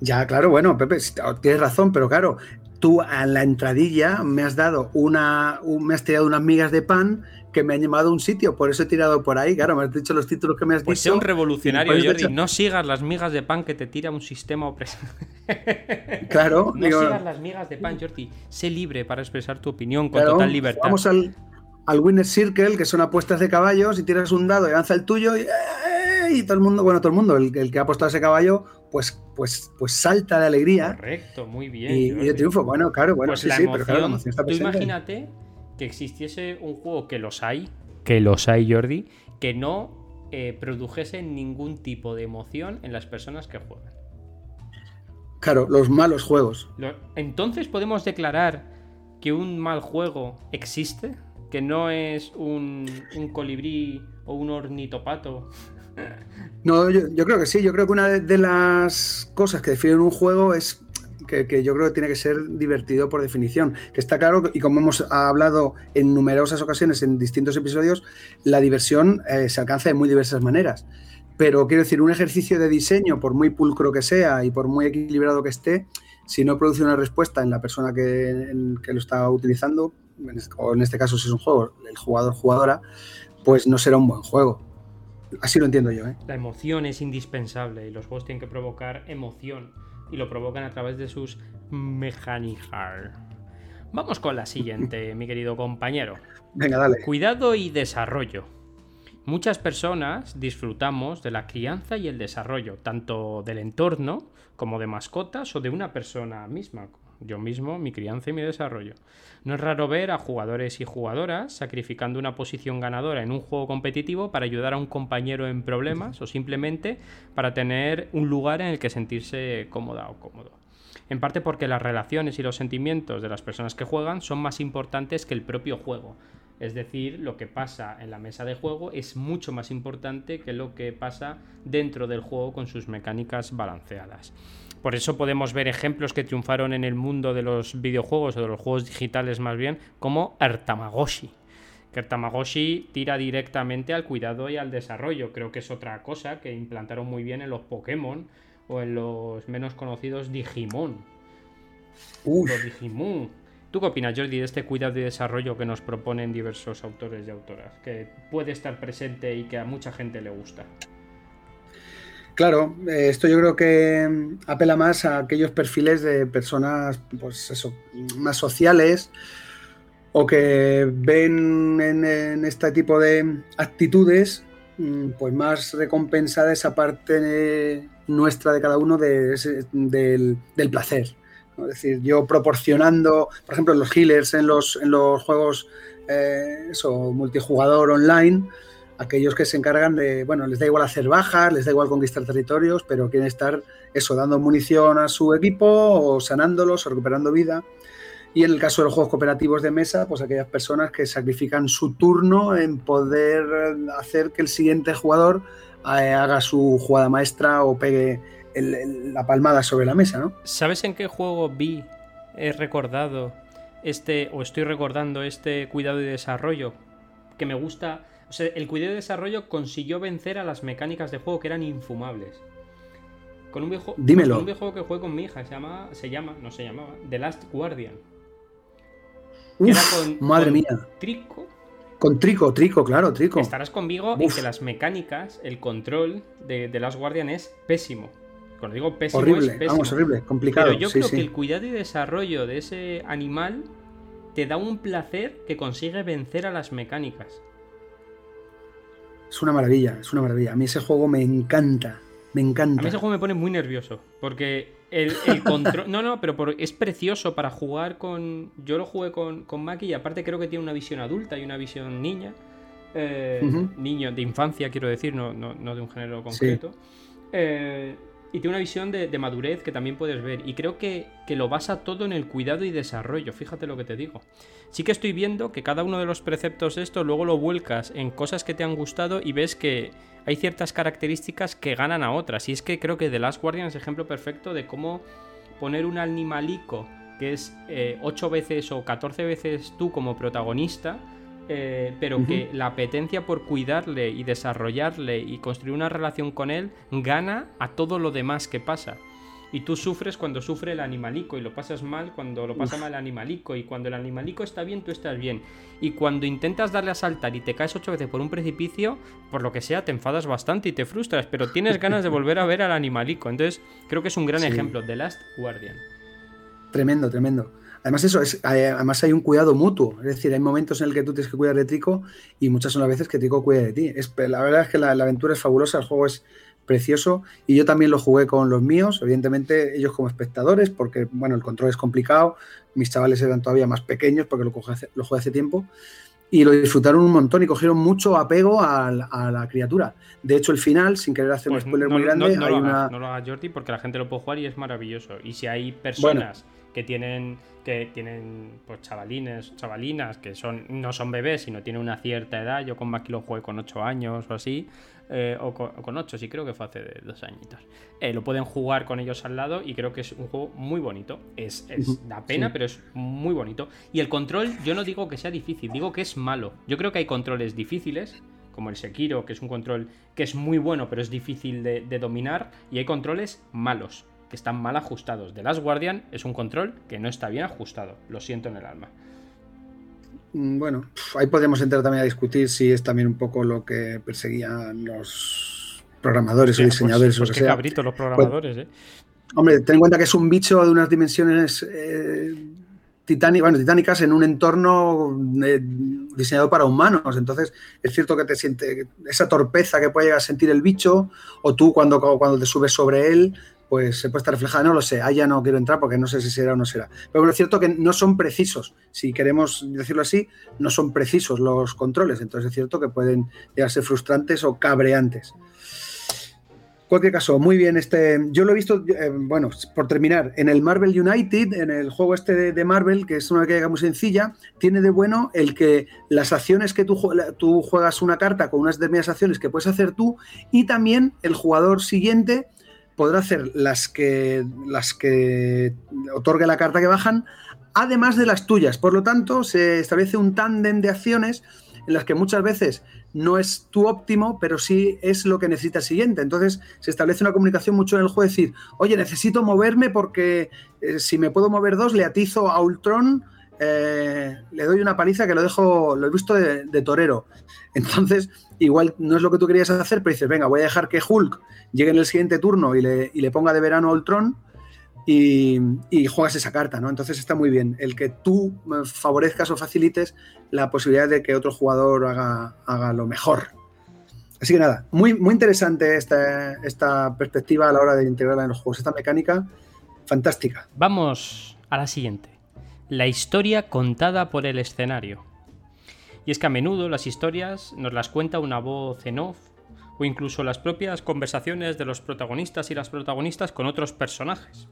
Ya, claro, bueno, Pepe, tienes razón, pero claro, tú a la entradilla me has dado una, me has tirado unas migas de pan que me han llamado a un sitio, por eso he tirado por ahí, claro, me has dicho los títulos que me has pues dicho. Pues un revolucionario, Jordi, no sigas las migas de pan que te tira un sistema opresor. claro. no sigas las migas de pan, Jordi, sé libre para expresar tu opinión con total libertad. Vamos al, al Winner Circle, que son apuestas de caballos, y tiras un dado y lanza el tuyo y, ¡eh! todo el mundo, bueno, todo el mundo, el, el que ha apostado ese caballo, pues, pues, pues salta de alegría. Correcto, muy bien. Y, de triunfo, bueno, claro, bueno, pues sí, sí, pero claro, la emoción está Tú imagínate que existiese un juego que los hay, que los hay, Jordi, que no eh, produjese ningún tipo de emoción en las personas que juegan. Claro, los malos juegos. Entonces podemos declarar que un mal juego existe, que no es un, un colibrí o un ornitopato no, yo, creo que sí. Yo creo que una de, las cosas que definen un juego es que, yo creo que tiene que ser divertido por definición. Que está claro, y como hemos hablado en numerosas ocasiones en distintos episodios, la diversión eh, se alcanza de muy diversas maneras. Pero quiero decir, un ejercicio de diseño, por muy pulcro que sea y por muy equilibrado que esté, si no produce una respuesta en la persona que, que lo está utilizando, o en este caso si es un juego, el jugador-jugadora, pues no será un buen juego. Así lo entiendo yo. ¿eh? La emoción es indispensable y los juegos tienen que provocar emoción y lo provocan a través de sus mecánicas. Vamos con la siguiente, mi querido compañero. Venga, dale. Cuidado y desarrollo. Muchas personas disfrutamos de la crianza y el desarrollo, tanto del entorno como de mascotas o de una persona misma, yo mismo, mi crianza y mi desarrollo. No es raro ver a jugadores y jugadoras sacrificando una posición ganadora en un juego competitivo para ayudar a un compañero en problemas o simplemente para tener un lugar en el que sentirse cómoda o cómodo. En parte porque las relaciones y los sentimientos de las personas que juegan son más importantes que el propio juego. Es decir, lo que pasa en la mesa de juego es mucho más importante que lo que pasa dentro del juego con sus mecánicas balanceadas. Por eso podemos ver ejemplos que triunfaron en el mundo de los videojuegos o de los juegos digitales más bien, como Artamagoshi. Que Artamagoshi tira directamente al cuidado y al desarrollo. Creo que es otra cosa que implantaron muy bien en los Pokémon o en los menos conocidos Digimon. Los Digimon. ¿Tú qué opinas, Jordi, de este cuidado y desarrollo que nos proponen diversos autores y autoras? Que puede estar presente y que a mucha gente le gusta. Claro, esto yo creo que apela más a aquellos perfiles de personas, pues eso, más sociales o que ven en, este tipo de actitudes mm, pues más recompensada esa parte nuestra de cada uno del, placer. Es decir, yo proporcionando, por ejemplo, los healers en los, en los juegos eh, multijugador online, aquellos que se encargan de, bueno, les da igual hacer bajas, les da igual conquistar territorios, pero quieren estar eso, dando munición a su equipo o sanándolos o recuperando vida. Y en el caso de los juegos cooperativos de mesa, pues aquellas personas que sacrifican su turno en poder hacer que el siguiente jugador eh, haga su jugada maestra o pegue la palmada sobre la mesa, ¿no? ¿Sabes en qué juego vi, he recordado este, o estoy recordando este cuidado y desarrollo? Que me gusta. O sea, el cuidado y desarrollo consiguió vencer a las mecánicas de juego que eran infumables. Con un viejo, Dímelo. Con un viejo que jugué con mi hija, se llama, se llama, no se llamaba, The Last Guardian. madre mía. Trico. Con Trico, Trico, claro, Trico. Estarás conmigo en que las mecánicas, el control de The Last Guardian es pésimo. Cuando digo pésimo, horrible, es pésimo. vamos, horrible, complicado. Pero yo creo que el cuidado y desarrollo de ese animal te da un placer que consigue vencer a las mecánicas. Es una maravilla, es una maravilla. A mí ese juego me encanta, me encanta. A mí ese juego me pone muy nervioso, porque el, control... no, no, pero es precioso para jugar con... Yo lo jugué con, con Maki y aparte creo que tiene una visión adulta y una visión niña. Eh, niño de infancia, quiero decir, no, no, de un género concreto. Eh, y tiene una visión de, madurez que también puedes ver. Y creo que, lo basa todo en el cuidado y desarrollo. Fíjate lo que te digo. Sí que estoy viendo que cada uno de los preceptos esto luego lo vuelcas en cosas que te han gustado y ves que hay ciertas características que ganan a otras. Y es que creo que The Last Guardian es ejemplo perfecto de cómo poner un animalico que es 8 eh, veces o 14 veces tú como protagonista eh, pero que la apetencia por cuidarle y desarrollarle y construir una relación con él gana a todo lo demás que pasa. Y tú sufres cuando sufre el animalico y lo pasas mal cuando lo pasa mal el animalico y cuando el animalico está bien tú estás bien. Y cuando intentas darle a saltar y te caes ocho veces por un precipicio, por lo que sea, te enfadas bastante y te frustras, pero tienes ganas de volver a ver al animalico. Entonces creo que es un gran ejemplo, The Last Guardian. Tremendo, tremendo. Además, eso es, además hay un cuidado mutuo. Es decir, hay momentos en el que tú tienes que cuidar de Trico y muchas son las veces que Trico cuida de ti. Es, la verdad es que la, aventura es fabulosa, el juego es precioso y yo también lo jugué con los míos, evidentemente ellos como espectadores, porque bueno, el control es complicado, mis chavales eran todavía más pequeños porque lo, hace, lo jugué hace tiempo y lo disfrutaron un montón y cogieron mucho apego a, la criatura. De hecho, el final, sin querer hacer un pues spoiler muy grande, no, hay lo una... no lo haga Jordi porque la gente lo puede jugar y es maravilloso. Y si hay personas que tienen que tienen pues chavalines, chavalinas que son no son bebés, sino tienen una cierta edad. Yo con Maki lo jugué con 8 años o así, eh, o, con, 8, sí creo que fue hace dos añitos. Eh, lo pueden jugar con ellos al lado y creo que es un juego muy bonito. Es, da pena, pero es muy bonito. Y el control, yo no digo que sea difícil, digo que es malo. Yo creo que hay controles difíciles, como el Sekiro, que es un control que es muy bueno, pero es difícil de, de dominar, y hay controles malos que están mal ajustados. The Last Guardian es un control que no está bien ajustado. Lo siento en el alma. Mm, bueno, ahí podemos entrar también a discutir si es también un poco lo que perseguían los programadores o pues, diseñadores. Pues, qué cabrito los programadores, ¿eh? Hombre, ten en cuenta que es un bicho de unas dimensiones eh, titánicas en un entorno eh, diseñado para humanos. Entonces, es cierto que te siente esa torpeza que puede llegar a sentir el bicho, o tú cuando, cuando te subes sobre él, pues se puede estar reflejada, no lo sé, ahí ya no quiero entrar porque no sé si será o no será. Pero bueno, es cierto que no son precisos, si queremos decirlo así, no son precisos los controles, entonces es cierto que pueden llegar a ser frustrantes o cabreantes. Cualquier caso, muy bien, este, yo lo he visto, eh, bueno, por terminar, en el Marvel United, en el juego este de, Marvel, que es una mecánica muy sencilla, tiene de bueno el que las acciones que tú, tú juegas una carta con unas determinadas acciones que puedes hacer tú y también el jugador siguiente podrá hacer las que, las que otorgue la carta que bajan, además de las tuyas. Por lo tanto, se establece un tándem de acciones en las que muchas veces no es tu óptimo, pero sí es lo que necesita el siguiente. Entonces se establece una comunicación mucho en el juego, decir, oye, necesito moverme porque eh, si me puedo mover dos, le atizo a Ultron, eh, le doy una paliza que lo dejo, lo he visto de, torero. Entonces, igual no es lo que tú querías hacer, pero dices, venga, voy a dejar que Hulk llegue en el siguiente turno y le, ponga de verano a Ultron y, juegas esa carta, ¿no? Entonces está muy bien el que tú favorezcas o facilites la posibilidad de que otro jugador haga, haga lo mejor. Así que nada, muy, muy interesante esta, esta perspectiva a la hora de integrarla en los juegos. Esta mecánica fantástica. Vamos a la siguiente. La historia contada por el escenario. Y es que a menudo las historias nos las cuenta una voz en off o incluso las propias conversaciones de los protagonistas y las protagonistas con otros personajes.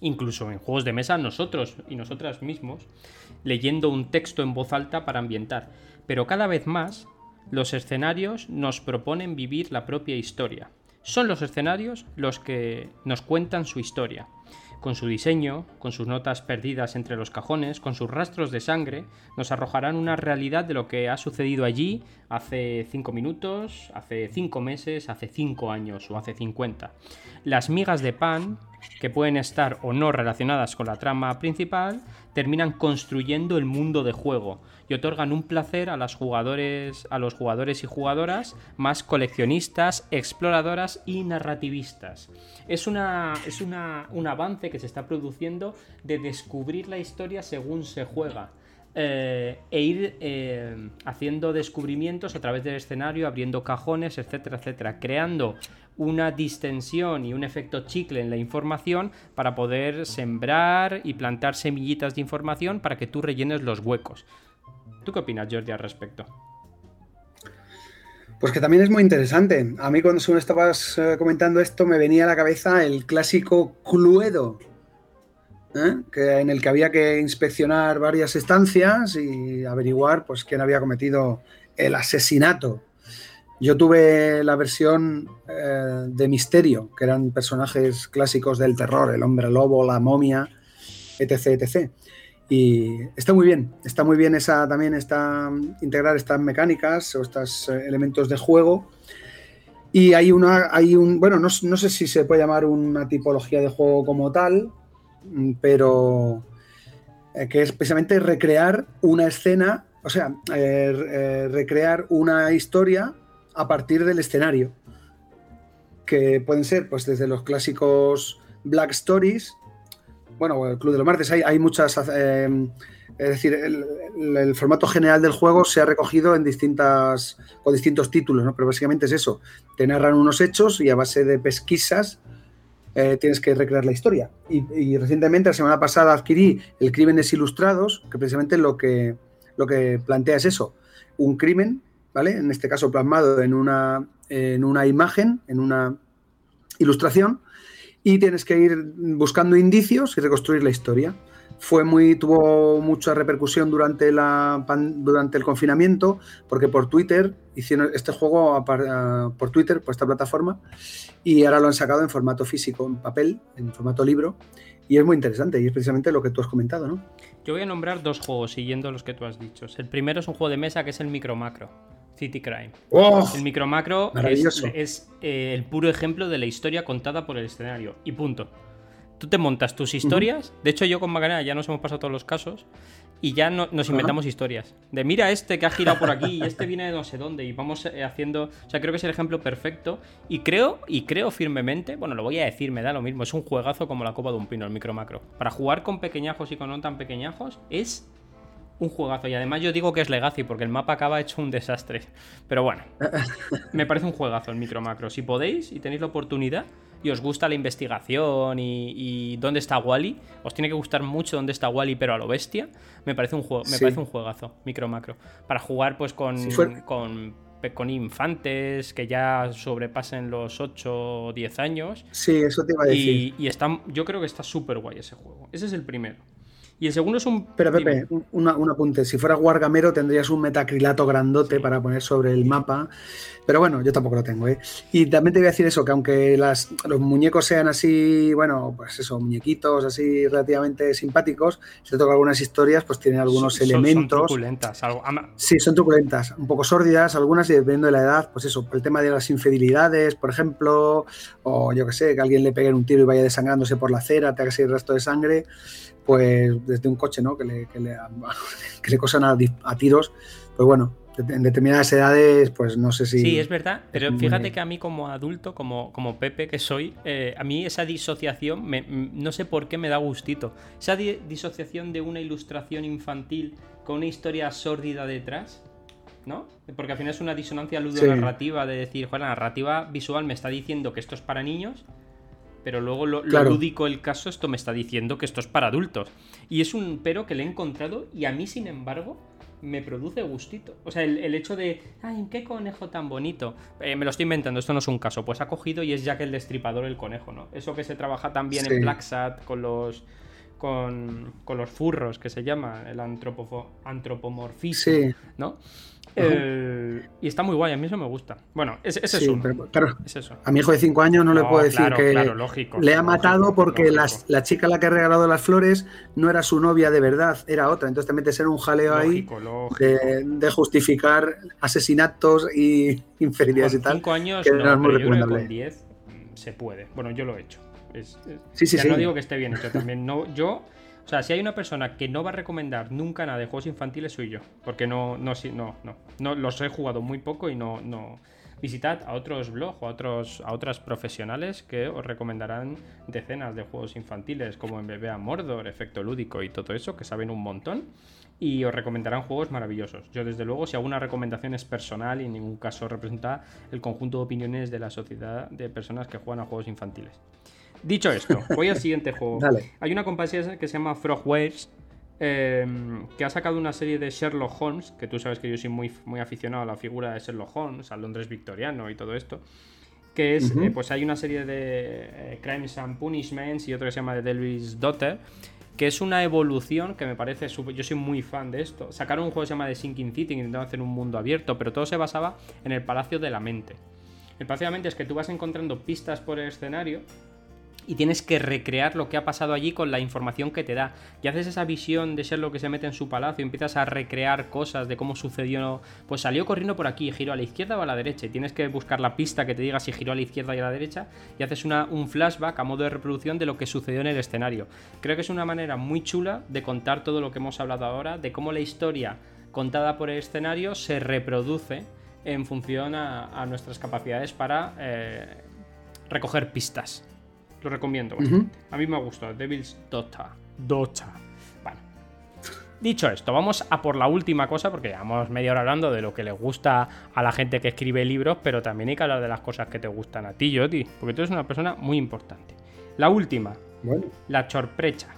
Incluso en juegos de mesa nosotros y nosotras mismos leyendo un texto en voz alta para ambientar. Pero cada vez más los escenarios nos proponen vivir la propia historia. Son los escenarios los que nos cuentan su historia con su diseño, con sus notas perdidas entre los cajones, con sus rastros de sangre, nos arrojarán una realidad de lo que ha sucedido allí hace 5 minutos, hace 5 meses, hace 5 años o hace 50. Las migas de pan, que pueden estar o no relacionadas con la trama principal, terminan construyendo el mundo de juego y otorgan un placer a, los jugadores, a los jugadores y jugadoras más coleccionistas, exploradoras y narrativistas. Es, una, es una, un avance que se está produciendo de descubrir la historia según se juega. Eh, e ir eh, haciendo descubrimientos a través del escenario, abriendo cajones, etcétera, etcétera, creando una distensión y un efecto chicle en la información para poder sembrar y plantar semillitas de información para que tú rellenes los huecos. ¿Tú qué opinas, Jordi, al respecto? Pues que también es muy interesante. A mí cuando según estabas eh, comentando esto me venía a la cabeza el clásico Cluedo, ¿eh? que, en el que había que inspeccionar varias estancias y averiguar pues, quién había cometido el asesinato. Yo tuve la versión eh, de Misterio, que eran personajes clásicos del terror, el hombre lobo, la momia, etc. etc. Y está muy bien, está muy bien esa también está integrar estas mecánicas o estos eh, elementos de juego. Y hay una, hay un, bueno, no, no, sé si se puede llamar una tipología de juego como tal, pero eh, que es precisamente recrear una escena, o sea, eh, recrear una historia a partir del escenario. Que pueden ser, pues, desde los clásicos Black Stories bueno, el Club de los Martes, hay, muchas... Eh, es decir, el, formato general del juego se ha recogido en distintas, con distintos títulos, ¿no? pero básicamente es eso. Te narran unos hechos y a base de pesquisas eh, tienes que recrear la historia. Y, recientemente, la semana pasada, adquirí el Crímenes Ilustrados, que precisamente lo que, lo que plantea es eso. Un crimen, ¿vale? En este caso plasmado en una, en una imagen, en una ilustración, y tienes que ir buscando indicios y reconstruir la historia. Fue muy, tuvo mucha repercusión durante, la, durante el confinamiento, porque por Twitter hicieron este juego por Twitter, por esta plataforma, y ahora lo han sacado en formato físico, en papel, en formato libro, y es muy interesante, y es precisamente lo que tú has comentado, ¿no? Yo voy a nombrar dos juegos siguiendo los que tú has dicho. El primero es un juego de mesa que es el Micro Macro. City Crime. ¡Oh! el micro macro es, eh, el puro ejemplo de la historia contada por el escenario. Y punto. Tú te montas tus historias. De hecho, yo con Macarena ya nos hemos pasado todos los casos. Y ya nos inventamos historias. De mira este que ha girado por aquí y este viene de no sé dónde. Y vamos eh, haciendo. O sea, creo que es el ejemplo perfecto. Y creo, y creo firmemente, bueno, lo voy a decir, me da lo mismo. Es un juegazo como la copa de un pino, el micro macro. Para jugar con pequeñajos y con no tan pequeñajos es un juegazo. Y además yo digo que es Legacy porque el mapa acaba hecho un desastre. Pero bueno, me parece un juegazo el micro macro. Si podéis y tenéis la oportunidad y os gusta la investigación y, dónde está Wally, os tiene que gustar mucho dónde está Wally, pero a lo bestia, me parece un juego, me parece un juegazo, micro macro. Para jugar pues con, con, con infantes que ya sobrepasen los 8 o 10 años. Sí, eso te iba a decir. Y, y está, yo creo que está súper guay ese juego. Ese es el primero. Y el segundo es un. Pero Pepe, un, apunte. Si fuera Wargamero tendrías un metacrilato grandote para poner sobre el mapa. Pero bueno, yo tampoco lo tengo, ¿eh? Y también te voy a decir eso, que aunque las, los muñecos sean así, bueno, pues eso, muñequitos así relativamente simpáticos, si toca algunas historias, pues tienen algunos elementos. Son truculentas. Sí, son truculentas. Un poco sórdidas, algunas, y dependiendo de la edad, pues eso, el tema de las infidelidades, por ejemplo, o yo que sé, que alguien le pegue un tiro y vaya desangrándose por la acera, te haga el resto de sangre pues desde un coche, ¿no? Que le, que le, que le cosan a, a, tiros, pues bueno, en determinadas edades, pues no sé si... Sí, es verdad, pero fíjate que a mí como adulto, como, como Pepe que soy, eh, a mí esa disociación, me, no sé por qué me da gustito. Esa disociación de una ilustración infantil con una historia sórdida detrás, ¿no? Porque al final es una disonancia ludonarrativa de decir, la narrativa visual me está diciendo que esto es para niños, pero luego lo, lúdico el caso, esto me está diciendo que esto es para adultos. Y es un pero que le he encontrado y a mí, sin embargo, me produce gustito. O sea, el, hecho de, ay, qué conejo tan bonito. Eh, me lo estoy inventando, esto no es un caso. Pues ha cogido y es ya que el destripador el conejo, ¿no? Eso que se trabaja también en Black Sat con los con, los furros, que se llama el antropomorfismo, ¿no? Y está muy guay, a mí eso me gusta. Bueno, es, es, eso. A mi hijo de 5 años no, le puedo decir que le ha matado porque la chica a la que ha regalado las flores no era su novia de verdad, era otra. Entonces te metes en un jaleo ahí de, justificar asesinatos y infidelidades y tal. 5 años, no, con 10 se puede. Bueno, yo lo he hecho. sí, sí, No digo que esté bien hecho también. No, yo o sea, si hay una persona que no va a recomendar nunca nada de juegos infantiles, soy yo. Porque no, no, no, no, no los he jugado muy poco y no, no. Visitad a otros blogs o a, otros, a otras profesionales que os recomendarán decenas de juegos infantiles, como en BBA Mordor, Efecto Lúdico y todo eso, que saben un montón. Y os recomendarán juegos maravillosos. Yo, desde luego, si hago una recomendación es personal y en ningún caso representa el conjunto de opiniones de la sociedad de personas que juegan a juegos infantiles. Dicho esto, voy al siguiente juego. Hay una compañía que se llama Frogwares em, que ha sacado una serie de Sherlock Holmes, que tú sabes que yo soy muy, muy aficionado a la figura de Sherlock Holmes, al Londres victoriano y todo esto. Que es, eh, pues hay una serie de eh, Crimes and Punishments y otro que se llama The Devil's Daughter, que es una evolución que me parece. Yo soy muy fan de esto. Sacaron un juego que se llama The Sinking City, intentando hacer un mundo abierto, pero todo se basaba en el Palacio de la Mente. El Palacio de la Mente es que tú vas encontrando pistas por el escenario y tienes que recrear lo que ha pasado allí con la información que te da. Y haces esa visión de ser lo que se mete en su palacio y empiezas a recrear cosas de cómo sucedió. Pues salió corriendo por aquí, giró a la izquierda o a la derecha. Y tienes que buscar la pista que te diga si giró a la izquierda y a la derecha. Y haces una, un flashback a modo de reproducción de lo que sucedió en el escenario. Creo que es una manera muy chula de contar todo lo que hemos hablado ahora, de cómo la historia contada por el escenario se reproduce en función a, nuestras capacidades para eh, recoger pistas. Lo recomiendo A mí me ha gustado. Devil's Dota. Dota. Bueno. Dicho esto, vamos a por la última cosa, porque llevamos media hora hablando de lo que le gusta a la gente que escribe libros, pero también hay que hablar de las cosas que te gustan a ti, Joti, porque tú eres una persona muy importante. La última, la chorprecha.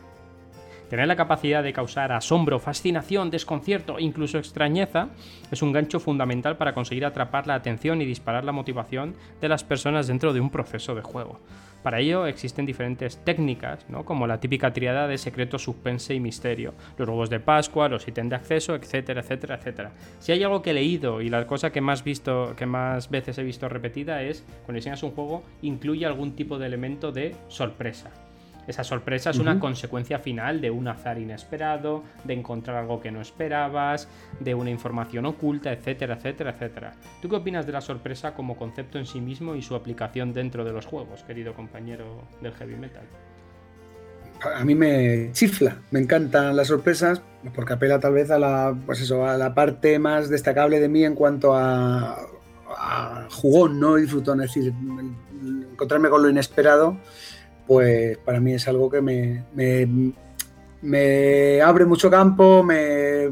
Tener la capacidad de causar asombro, fascinación, desconcierto e incluso extrañeza es un gancho fundamental para conseguir atrapar la atención y disparar la motivación de las personas dentro de un proceso de juego. Para ello existen diferentes técnicas, ¿no? como la típica triada de secreto, suspense y misterio, los huevos de Pascua, los ítems de acceso, etcétera, etcétera, etcétera. Si hay algo que he leído y la cosa que más, visto, que más veces he visto repetida es cuando diseñas un juego incluye algún tipo de elemento de sorpresa. Esa sorpresa es una consecuencia final de un azar inesperado, de encontrar algo que no esperabas, de una información oculta, etcétera, etcétera, etcétera. ¿Tú qué opinas de la sorpresa como concepto en sí mismo y su aplicación dentro de los juegos, querido compañero del heavy metal? A mí me chifla, me encantan las sorpresas porque apela tal vez a la, pues eso, a la parte más destacable de mí en cuanto a, jugón, ¿no? Disfrutón, es decir, encontrarme con lo inesperado pues para mí es algo que me, abre mucho campo, me,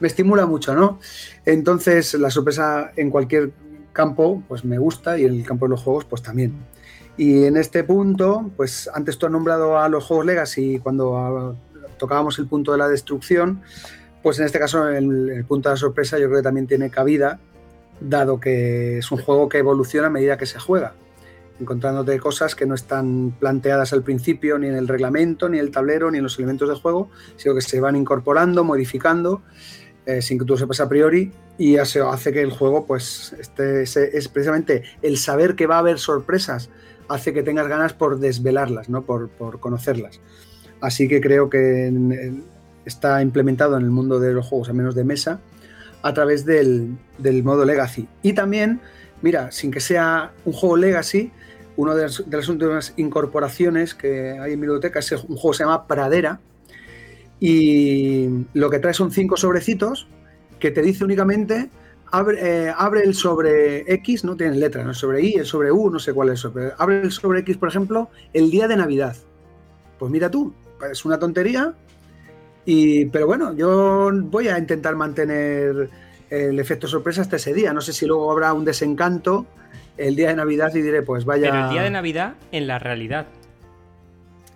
estimula mucho, ¿no? Entonces la sorpresa en cualquier campo pues me gusta y en el campo de los juegos pues también. Y en este punto, pues antes tú has nombrado a los juegos Legacy cuando tocábamos el punto de la destrucción, pues en este caso el, el punto de la sorpresa yo creo que también tiene cabida, dado que es un juego que evoluciona a medida que se juega encontrándote cosas que no están planteadas al principio ni en el reglamento, ni en el tablero, ni en los elementos de juego, sino que se van incorporando, modificando, eh, sin que tú sepas a priori, y eso hace que el juego, pues, este, es precisamente el saber que va a haber sorpresas, hace que tengas ganas por desvelarlas, ¿no? por, conocerlas. Así que creo que está implementado en el mundo de los juegos, a menos de mesa, a través del, del modo Legacy. Y también, mira, sin que sea un juego Legacy, una de las, últimas incorporaciones que hay en biblioteca es un juego que se llama Pradera y lo que trae son cinco sobrecitos que te dice únicamente abre, eh, abre el sobre X, no tiene letra, ¿no? sobre I, el sobre U, no sé cuál es eso, abre el sobre X, por ejemplo, el día de Navidad. Pues mira tú, es una tontería, y, pero bueno, yo voy a intentar mantener el efecto sorpresa hasta ese día. No sé si luego habrá un desencanto el día de Navidad y diré, pues vaya. Pero el día de Navidad en la realidad.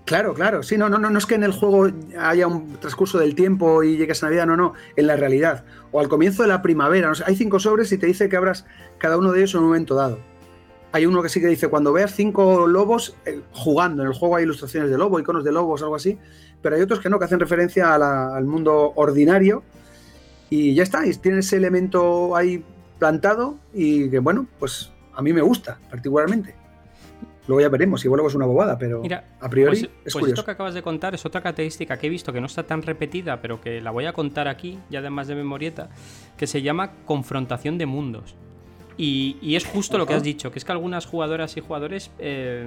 Claro, claro. Sí, no, no, no, no es que en el juego haya un transcurso del tiempo y llegues a Navidad, no, no, en la realidad. O al comienzo de la primavera. No hay cinco sobres y te dice que abras cada uno de ellos en un momento dado. Hay uno que sí que dice, cuando veas cinco lobos eh, jugando, en el juego hay ilustraciones de lobo, iconos de lobos, algo así, pero hay otros que no, que hacen referencia al mundo ordinario y ya está, y tiene ese elemento ahí plantado y que bueno, pues a mí me gusta particularmente. Luego ya veremos, igual luego es una bobada, pero a priori pues, es pues esto que acabas de contar es otra característica que he visto que no está tan repetida, pero que la voy a contar aquí, ya además de memorieta, que se llama confrontación de mundos. Y, es justo lo que has dicho, que es que algunas jugadoras y jugadores eh,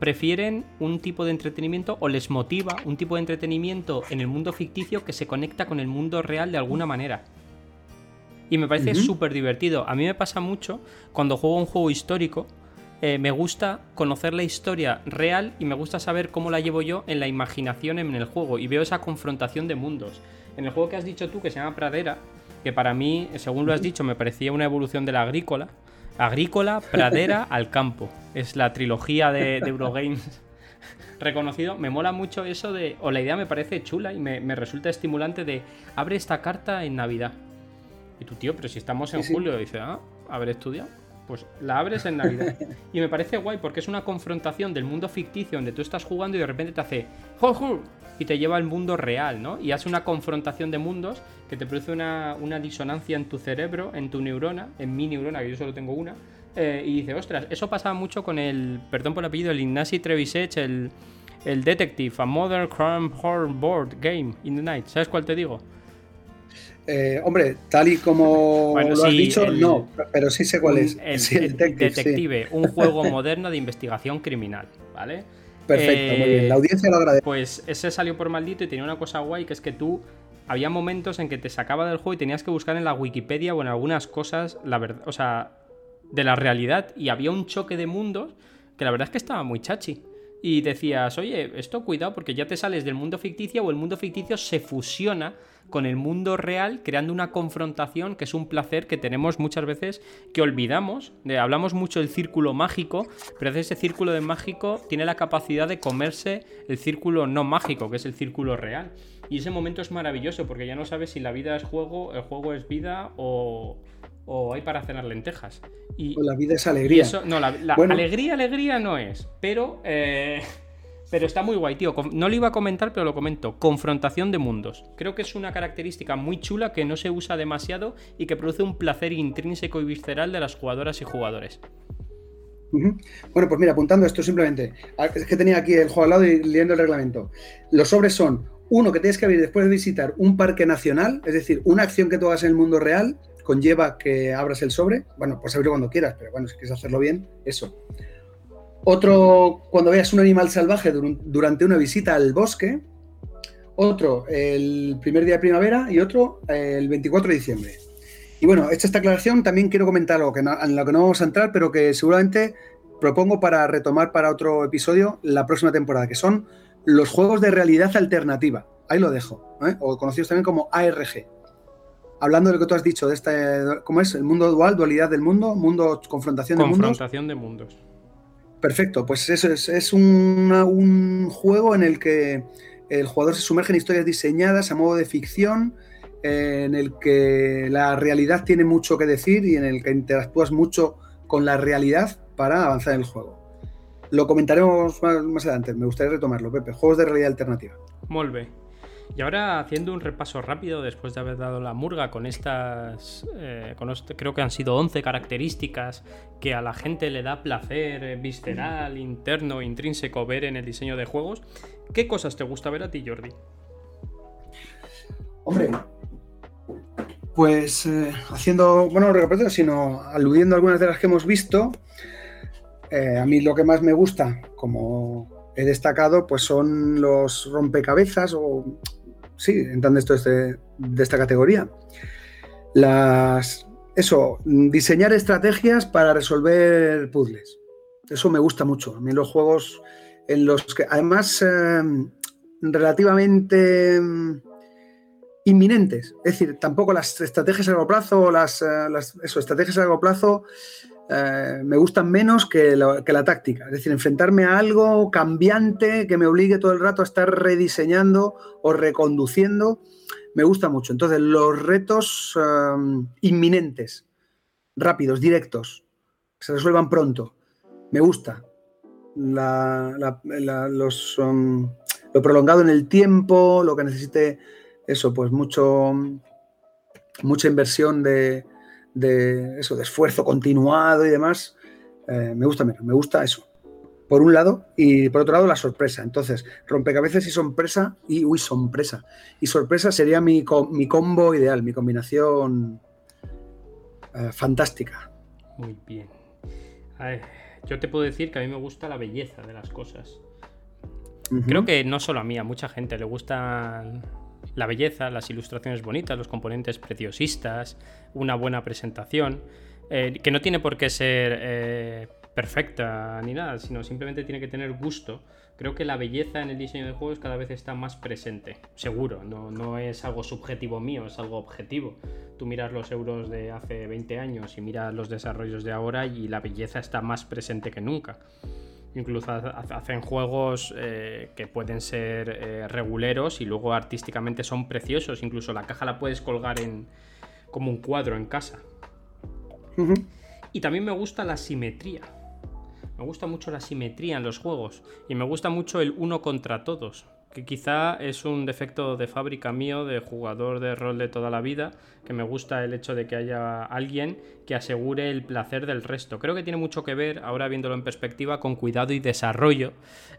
prefieren un tipo de entretenimiento o les motiva un tipo de entretenimiento en el mundo ficticio que se conecta con el mundo real de alguna manera. Y me parece súper divertido. A mí me pasa mucho cuando juego un juego histórico. Eh, me gusta conocer la historia real y me gusta saber cómo la llevo yo en la imaginación en el juego. Y veo esa confrontación de mundos. En el juego que has dicho tú, que se llama Pradera, que para mí, según lo has dicho, me parecía una evolución de la agrícola. Agrícola, pradera, al campo. Es la trilogía de, Eurogames reconocido. Me mola mucho eso de. O la idea me parece chula y me, resulta estimulante de. Abre esta carta en Navidad. Y tu tío, pero si estamos en julio, dice, ah, haber estudiado. Pues la abres en Navidad. Y me parece guay porque es una confrontación del mundo ficticio donde tú estás jugando y de repente te hace. ¡Ju, y te lleva al mundo real, ¿no? Y hace una confrontación de mundos que te produce una, disonancia en tu cerebro, en tu neurona, en mi neurona, que yo solo tengo una, eh, y dice, ostras, eso pasaba mucho con el, perdón por el apellido, el Ignasi Trevisech, el, el Detective, a Modern Crime Horror Board Game in the Night. ¿Sabes cuál te digo? Eh, hombre, tal y como lo has dicho, no, pero sí sé cuál es. El, Detective, un juego moderno de investigación criminal, ¿vale? Perfecto, muy bien. La audiencia lo agradece. Pues ese salió por maldito y tenía una cosa guay que es que tú. Había momentos en que te sacaba del juego y tenías que buscar en la Wikipedia o en algunas cosas la verdad, o sea, de la realidad y había un choque de mundos que la verdad es que estaba muy chachi. Y decías, oye, esto cuidado porque ya te sales del mundo ficticio o el mundo ficticio se fusiona con el mundo real, creando una confrontación que es un placer que tenemos muchas veces que olvidamos. hablamos mucho del círculo mágico, pero ese círculo de mágico tiene la capacidad de comerse el círculo no mágico, que es el círculo real. Y ese momento es maravilloso porque ya no sabes si la vida es juego, el juego es vida o, hay para cenar lentejas. Y, la vida es alegría. no, la, alegría, alegría no es, pero... Eh, pero está muy guay, tío. No lo iba a comentar, pero lo comento. Confrontación de mundos. Creo que es una característica muy chula que no se usa demasiado y que produce un placer intrínseco y visceral de las jugadoras y jugadores. Bueno, pues mira, apuntando esto simplemente. Es que tenía aquí el juego al lado y leyendo el reglamento. Los sobres son uno que tienes que abrir después de visitar un parque nacional, es decir, una acción que tú hagas en el mundo real conlleva que abras el sobre. Bueno, pues abrirlo cuando quieras, pero bueno, si quieres hacerlo bien, eso. Otro, cuando veas un animal salvaje durante una visita al bosque. Otro, el primer día de primavera. Y otro, el 24 de diciembre. Y bueno, hecha esta aclaración, también quiero comentar algo que en lo que no vamos a entrar, pero que seguramente propongo para retomar para otro episodio la próxima temporada, que son los juegos de realidad alternativa. Ahí lo dejo, ¿eh? o conocidos también como ARG. Hablando de lo que tú has dicho, de este, ¿cómo es? El mundo dual, dualidad del mundo, mundo, confrontación de mundos. Confrontación de mundos. Perfecto, pues eso es, un juego en el que el jugador se sumerge en historias diseñadas a modo de ficción, en el que la realidad tiene mucho que decir y en el que interactúas mucho con la realidad para avanzar en el juego. Lo comentaremos más, adelante, me gustaría retomarlo, Pepe. Juegos de realidad alternativa. Molve. Y ahora haciendo un repaso rápido después de haber dado la murga con estas, eh, con este, creo que han sido 11 características que a la gente le da placer eh, visceral, interno, intrínseco ver en el diseño de juegos, ¿qué cosas te gusta ver a ti, Jordi? Hombre, pues eh, haciendo, bueno, no sino aludiendo a algunas de las que hemos visto, a mí lo que más me gusta, como he destacado, pues son los rompecabezas o sí, entrando esto de, esta categoría. Las, eso, diseñar estrategias para resolver puzzles. Eso me gusta mucho. A mí los juegos en los que, además, em, relativamente em, inminentes. Es decir, tampoco las estrategias a largo plazo las, eh, las eso, estrategias a largo plazo eh, me gustan menos que, la táctica. Es decir, enfrentarme a algo cambiante que me obligue todo el rato a estar rediseñando o reconduciendo, me gusta mucho. Entonces, los retos eh, inminentes, rápidos, directos, que se resuelvan pronto, me gusta. Los, um, lo prolongado en el tiempo, lo que necesite eso, pues mucho, mucha inversión de, de eso, de esfuerzo continuado y demás, eh, me gusta menos, me gusta eso. Por un lado, y por otro lado, la sorpresa. Entonces, rompecabezas y sorpresa, y uy, sorpresa. Y sorpresa sería mi, mi combo ideal, mi combinación eh, fantástica. Muy bien. yo te puedo decir que a mí me gusta la belleza de las cosas. Creo que no solo a mí, a mucha gente le gustan la belleza, las ilustraciones bonitas, los componentes preciosistas, una buena presentación, eh, que no tiene por qué ser eh, perfecta ni nada, sino simplemente tiene que tener gusto. Creo que la belleza en el diseño de juegos cada vez está más presente, seguro, no, no es algo subjetivo mío, es algo objetivo. Tú miras los euros de hace 20 años y miras los desarrollos de ahora y la belleza está más presente que nunca. Incluso hacen juegos eh, que pueden ser eh, reguleros y luego artísticamente son preciosos. Incluso la caja la puedes colgar en como un cuadro en casa. Y también me gusta la simetría. Me gusta mucho la simetría en los juegos. Y me gusta mucho el uno contra todos que quizá es un defecto de fábrica mío, de jugador de rol de toda la vida, que me gusta el hecho de que haya alguien que asegure el placer del resto. Creo que tiene mucho que ver, ahora viéndolo en perspectiva, con cuidado y desarrollo.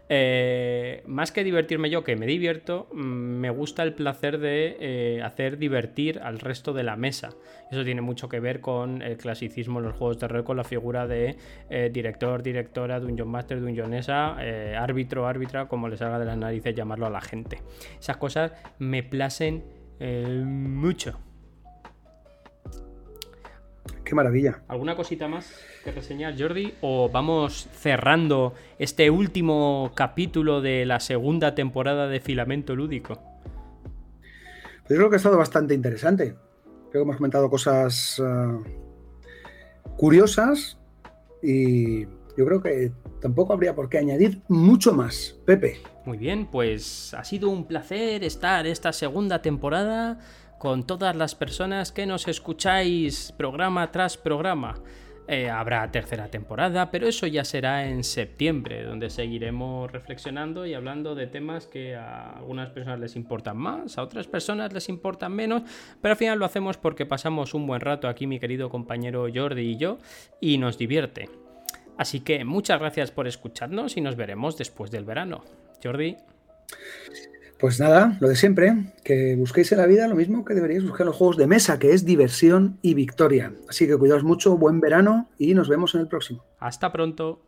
Eh, más que divertirme yo, que me divierto, mm, me gusta el placer de eh, hacer divertir al resto de la mesa. Eso tiene mucho que ver con el clasicismo en los juegos de rol, con la figura de eh, director, directora, dungeon master, dungeonesa, árbitro, árbitra, como les salga de las narices llamarlo a la gente. Esas cosas me placen mucho. Qué maravilla. ¿Alguna cosita más que reseñar, Jordi? ¿O vamos cerrando este último capítulo de la segunda temporada de Filamento Lúdico? Pues yo creo que ha estado bastante interesante. Creo que hemos comentado cosas eh, curiosas y yo creo que tampoco habría por qué añadir mucho más. Pepe. Muy bien, pues ha sido un placer estar esta segunda temporada con todas las personas que nos escucháis programa tras programa. Eh, habrá tercera temporada, pero eso ya será en septiembre, donde seguiremos reflexionando y hablando de temas que a algunas personas les importan más, a otras personas les importan menos, pero al final lo hacemos porque pasamos un buen rato aquí mi querido compañero Jordi y yo y nos divierte. Así que muchas gracias por escucharnos y nos veremos después del verano. Jordi. Pues nada, lo de siempre, que busquéis en la vida lo mismo que deberíais buscar en los juegos de mesa, que es diversión y victoria. Así que cuidaos mucho, buen verano y nos vemos en el próximo. Hasta pronto.